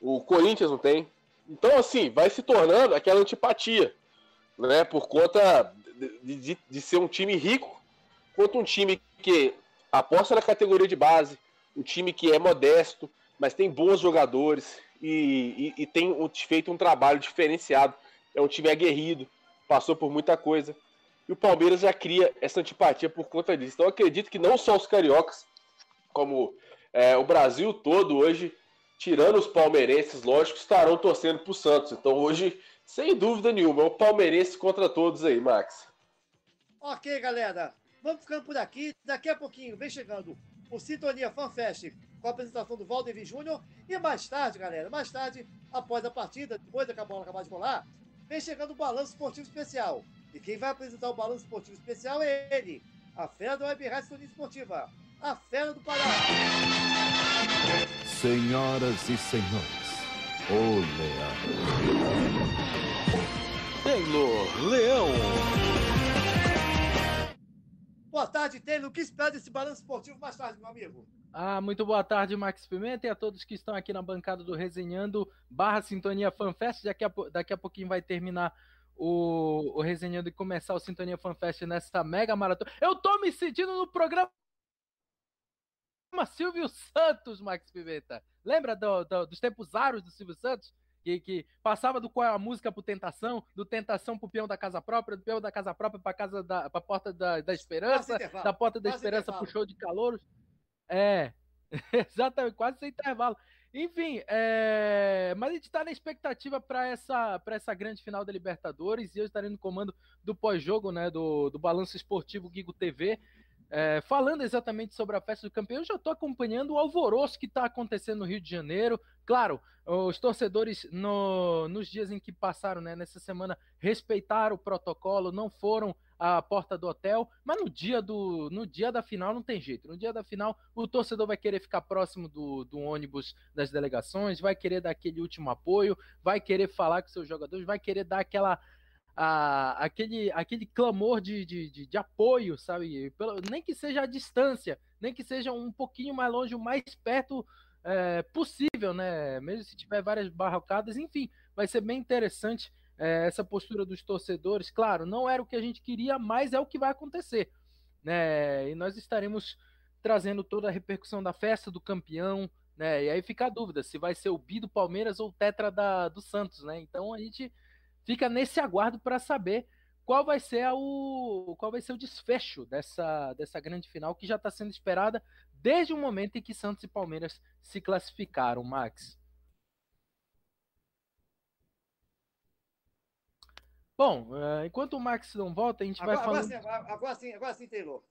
Speaker 2: o Corinthians não tem. Então, assim, vai se tornando aquela antipatia, né? Por conta de, de, de ser um time rico, quanto um time que aposta na categoria de base, um time que é modesto, mas tem bons jogadores e, e, e tem feito um trabalho diferenciado. É um time aguerrido, passou por muita coisa. E o Palmeiras já cria essa antipatia por conta disso. Então acredito que não só os cariocas, como é, o Brasil todo hoje, tirando os palmeirenses, lógico, estarão torcendo para o Santos. Então hoje, sem dúvida nenhuma, é o palmeirense contra todos aí, Max.
Speaker 1: Ok, galera. Vamos ficando por aqui. Daqui a pouquinho vem chegando o Sintonia FanFest com a apresentação do Valdemir Júnior. E mais tarde, galera, mais tarde, após a partida, depois da bola acabar de rolar, vem chegando o Balanço Esportivo Especial. E quem vai apresentar o Balanço Esportivo Especial é ele, a fera da Web Rádio Sintonia Esportiva, a fera do Pará.
Speaker 6: Senhoras e senhores, o Leão.
Speaker 4: Taylor Leão.
Speaker 1: Boa tarde, Taylor. O que espera desse balanço esportivo mais tarde, meu amigo?
Speaker 11: Ah, muito boa tarde, Max Pimenta, e a todos que estão aqui na bancada do Resenhando barra Sintonia FanFest. Daqui a, daqui a pouquinho vai terminar o, o Resenhando e começar o Sintonia FanFest nessa mega maratona. Eu tô me sentindo no programa Silvio Santos, Max Pimenta. Lembra do, do, dos tempos aros do Silvio Santos? Que, que, passava do qual é a música pro Tentação, do Tentação pro peão da casa própria, do peão da casa própria pra casa da pra porta da, da esperança, da porta da esperança pro show de calouros. É, exatamente, quase sem intervalo. Enfim, é... mas a gente está na expectativa para essa, essa grande final da Libertadores e eu estarei no comando do pós-jogo, né, do, do Balanço Esportivo Gigo TV. É, falando exatamente sobre a festa do campeão, eu já estou acompanhando o alvoroço que está acontecendo no Rio de Janeiro. Claro, os torcedores no, nos dias em que passaram, né, nessa semana, respeitaram o protocolo, não foram à porta do hotel, mas no dia, do, no dia da final não tem jeito. No dia da final, o torcedor vai querer ficar próximo do, do ônibus das delegações, vai querer dar aquele último apoio, vai querer falar com seus jogadores, vai querer dar aquela a, aquele, aquele clamor de, de, de, de apoio, sabe? Pelo, nem que seja a distância, nem que seja um pouquinho mais longe, o mais perto é, possível, né? Mesmo se tiver várias barrocadas, enfim, vai ser bem interessante é, essa postura dos torcedores. Claro, não era o que a gente queria, mas é o que vai acontecer, né? E nós estaremos trazendo toda a repercussão da festa do campeão, né? E aí fica a dúvida se vai ser o bi do Palmeiras ou o tetra da, do Santos, né? Então a gente fica nesse aguardo para saber qual vai ser o qual vai ser o desfecho dessa, dessa grande final que já está sendo esperada desde o momento em que Santos e Palmeiras se classificaram, Max. Bom, uh, enquanto o Max não volta, a gente
Speaker 1: agora,
Speaker 11: vai falando...
Speaker 1: Agora sim, agora sim, agora sim, Taylor.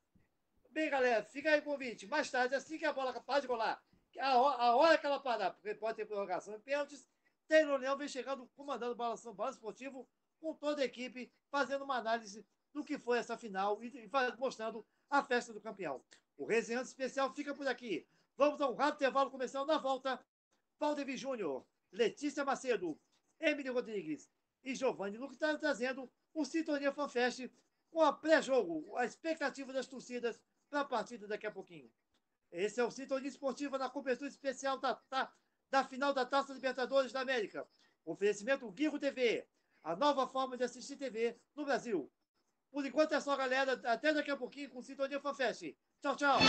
Speaker 1: Bem, galera, fica aí o convite. Mais tarde, assim que a bola para de rolar, a hora, a hora que ela parar, porque pode ter prorrogação e pênaltis, Taylor Leão vem chegando, comandando o Balanção Balanço Esportivo, com toda a equipe, fazendo uma análise do que foi essa final e, mostrando a festa do campeão. O resenhante especial fica por aqui. Vamos a um rápido intervalo comercial na volta. Valdemir Júnior, Letícia Macedo, Emily Rodrigues e Giovanni Luque estão trazendo o Sintonia FanFest com a pré-jogo, a expectativa das torcidas para a partida daqui a pouquinho. Esse é o Sintonia Esportiva na cobertura especial da, da, da final da Taça Libertadores da América. Oferecimento Guigo TV, a nova forma de assistir TV no Brasil. Por enquanto é só, galera. Até daqui a pouquinho com Sintonia FanFest. Tchau, tchau.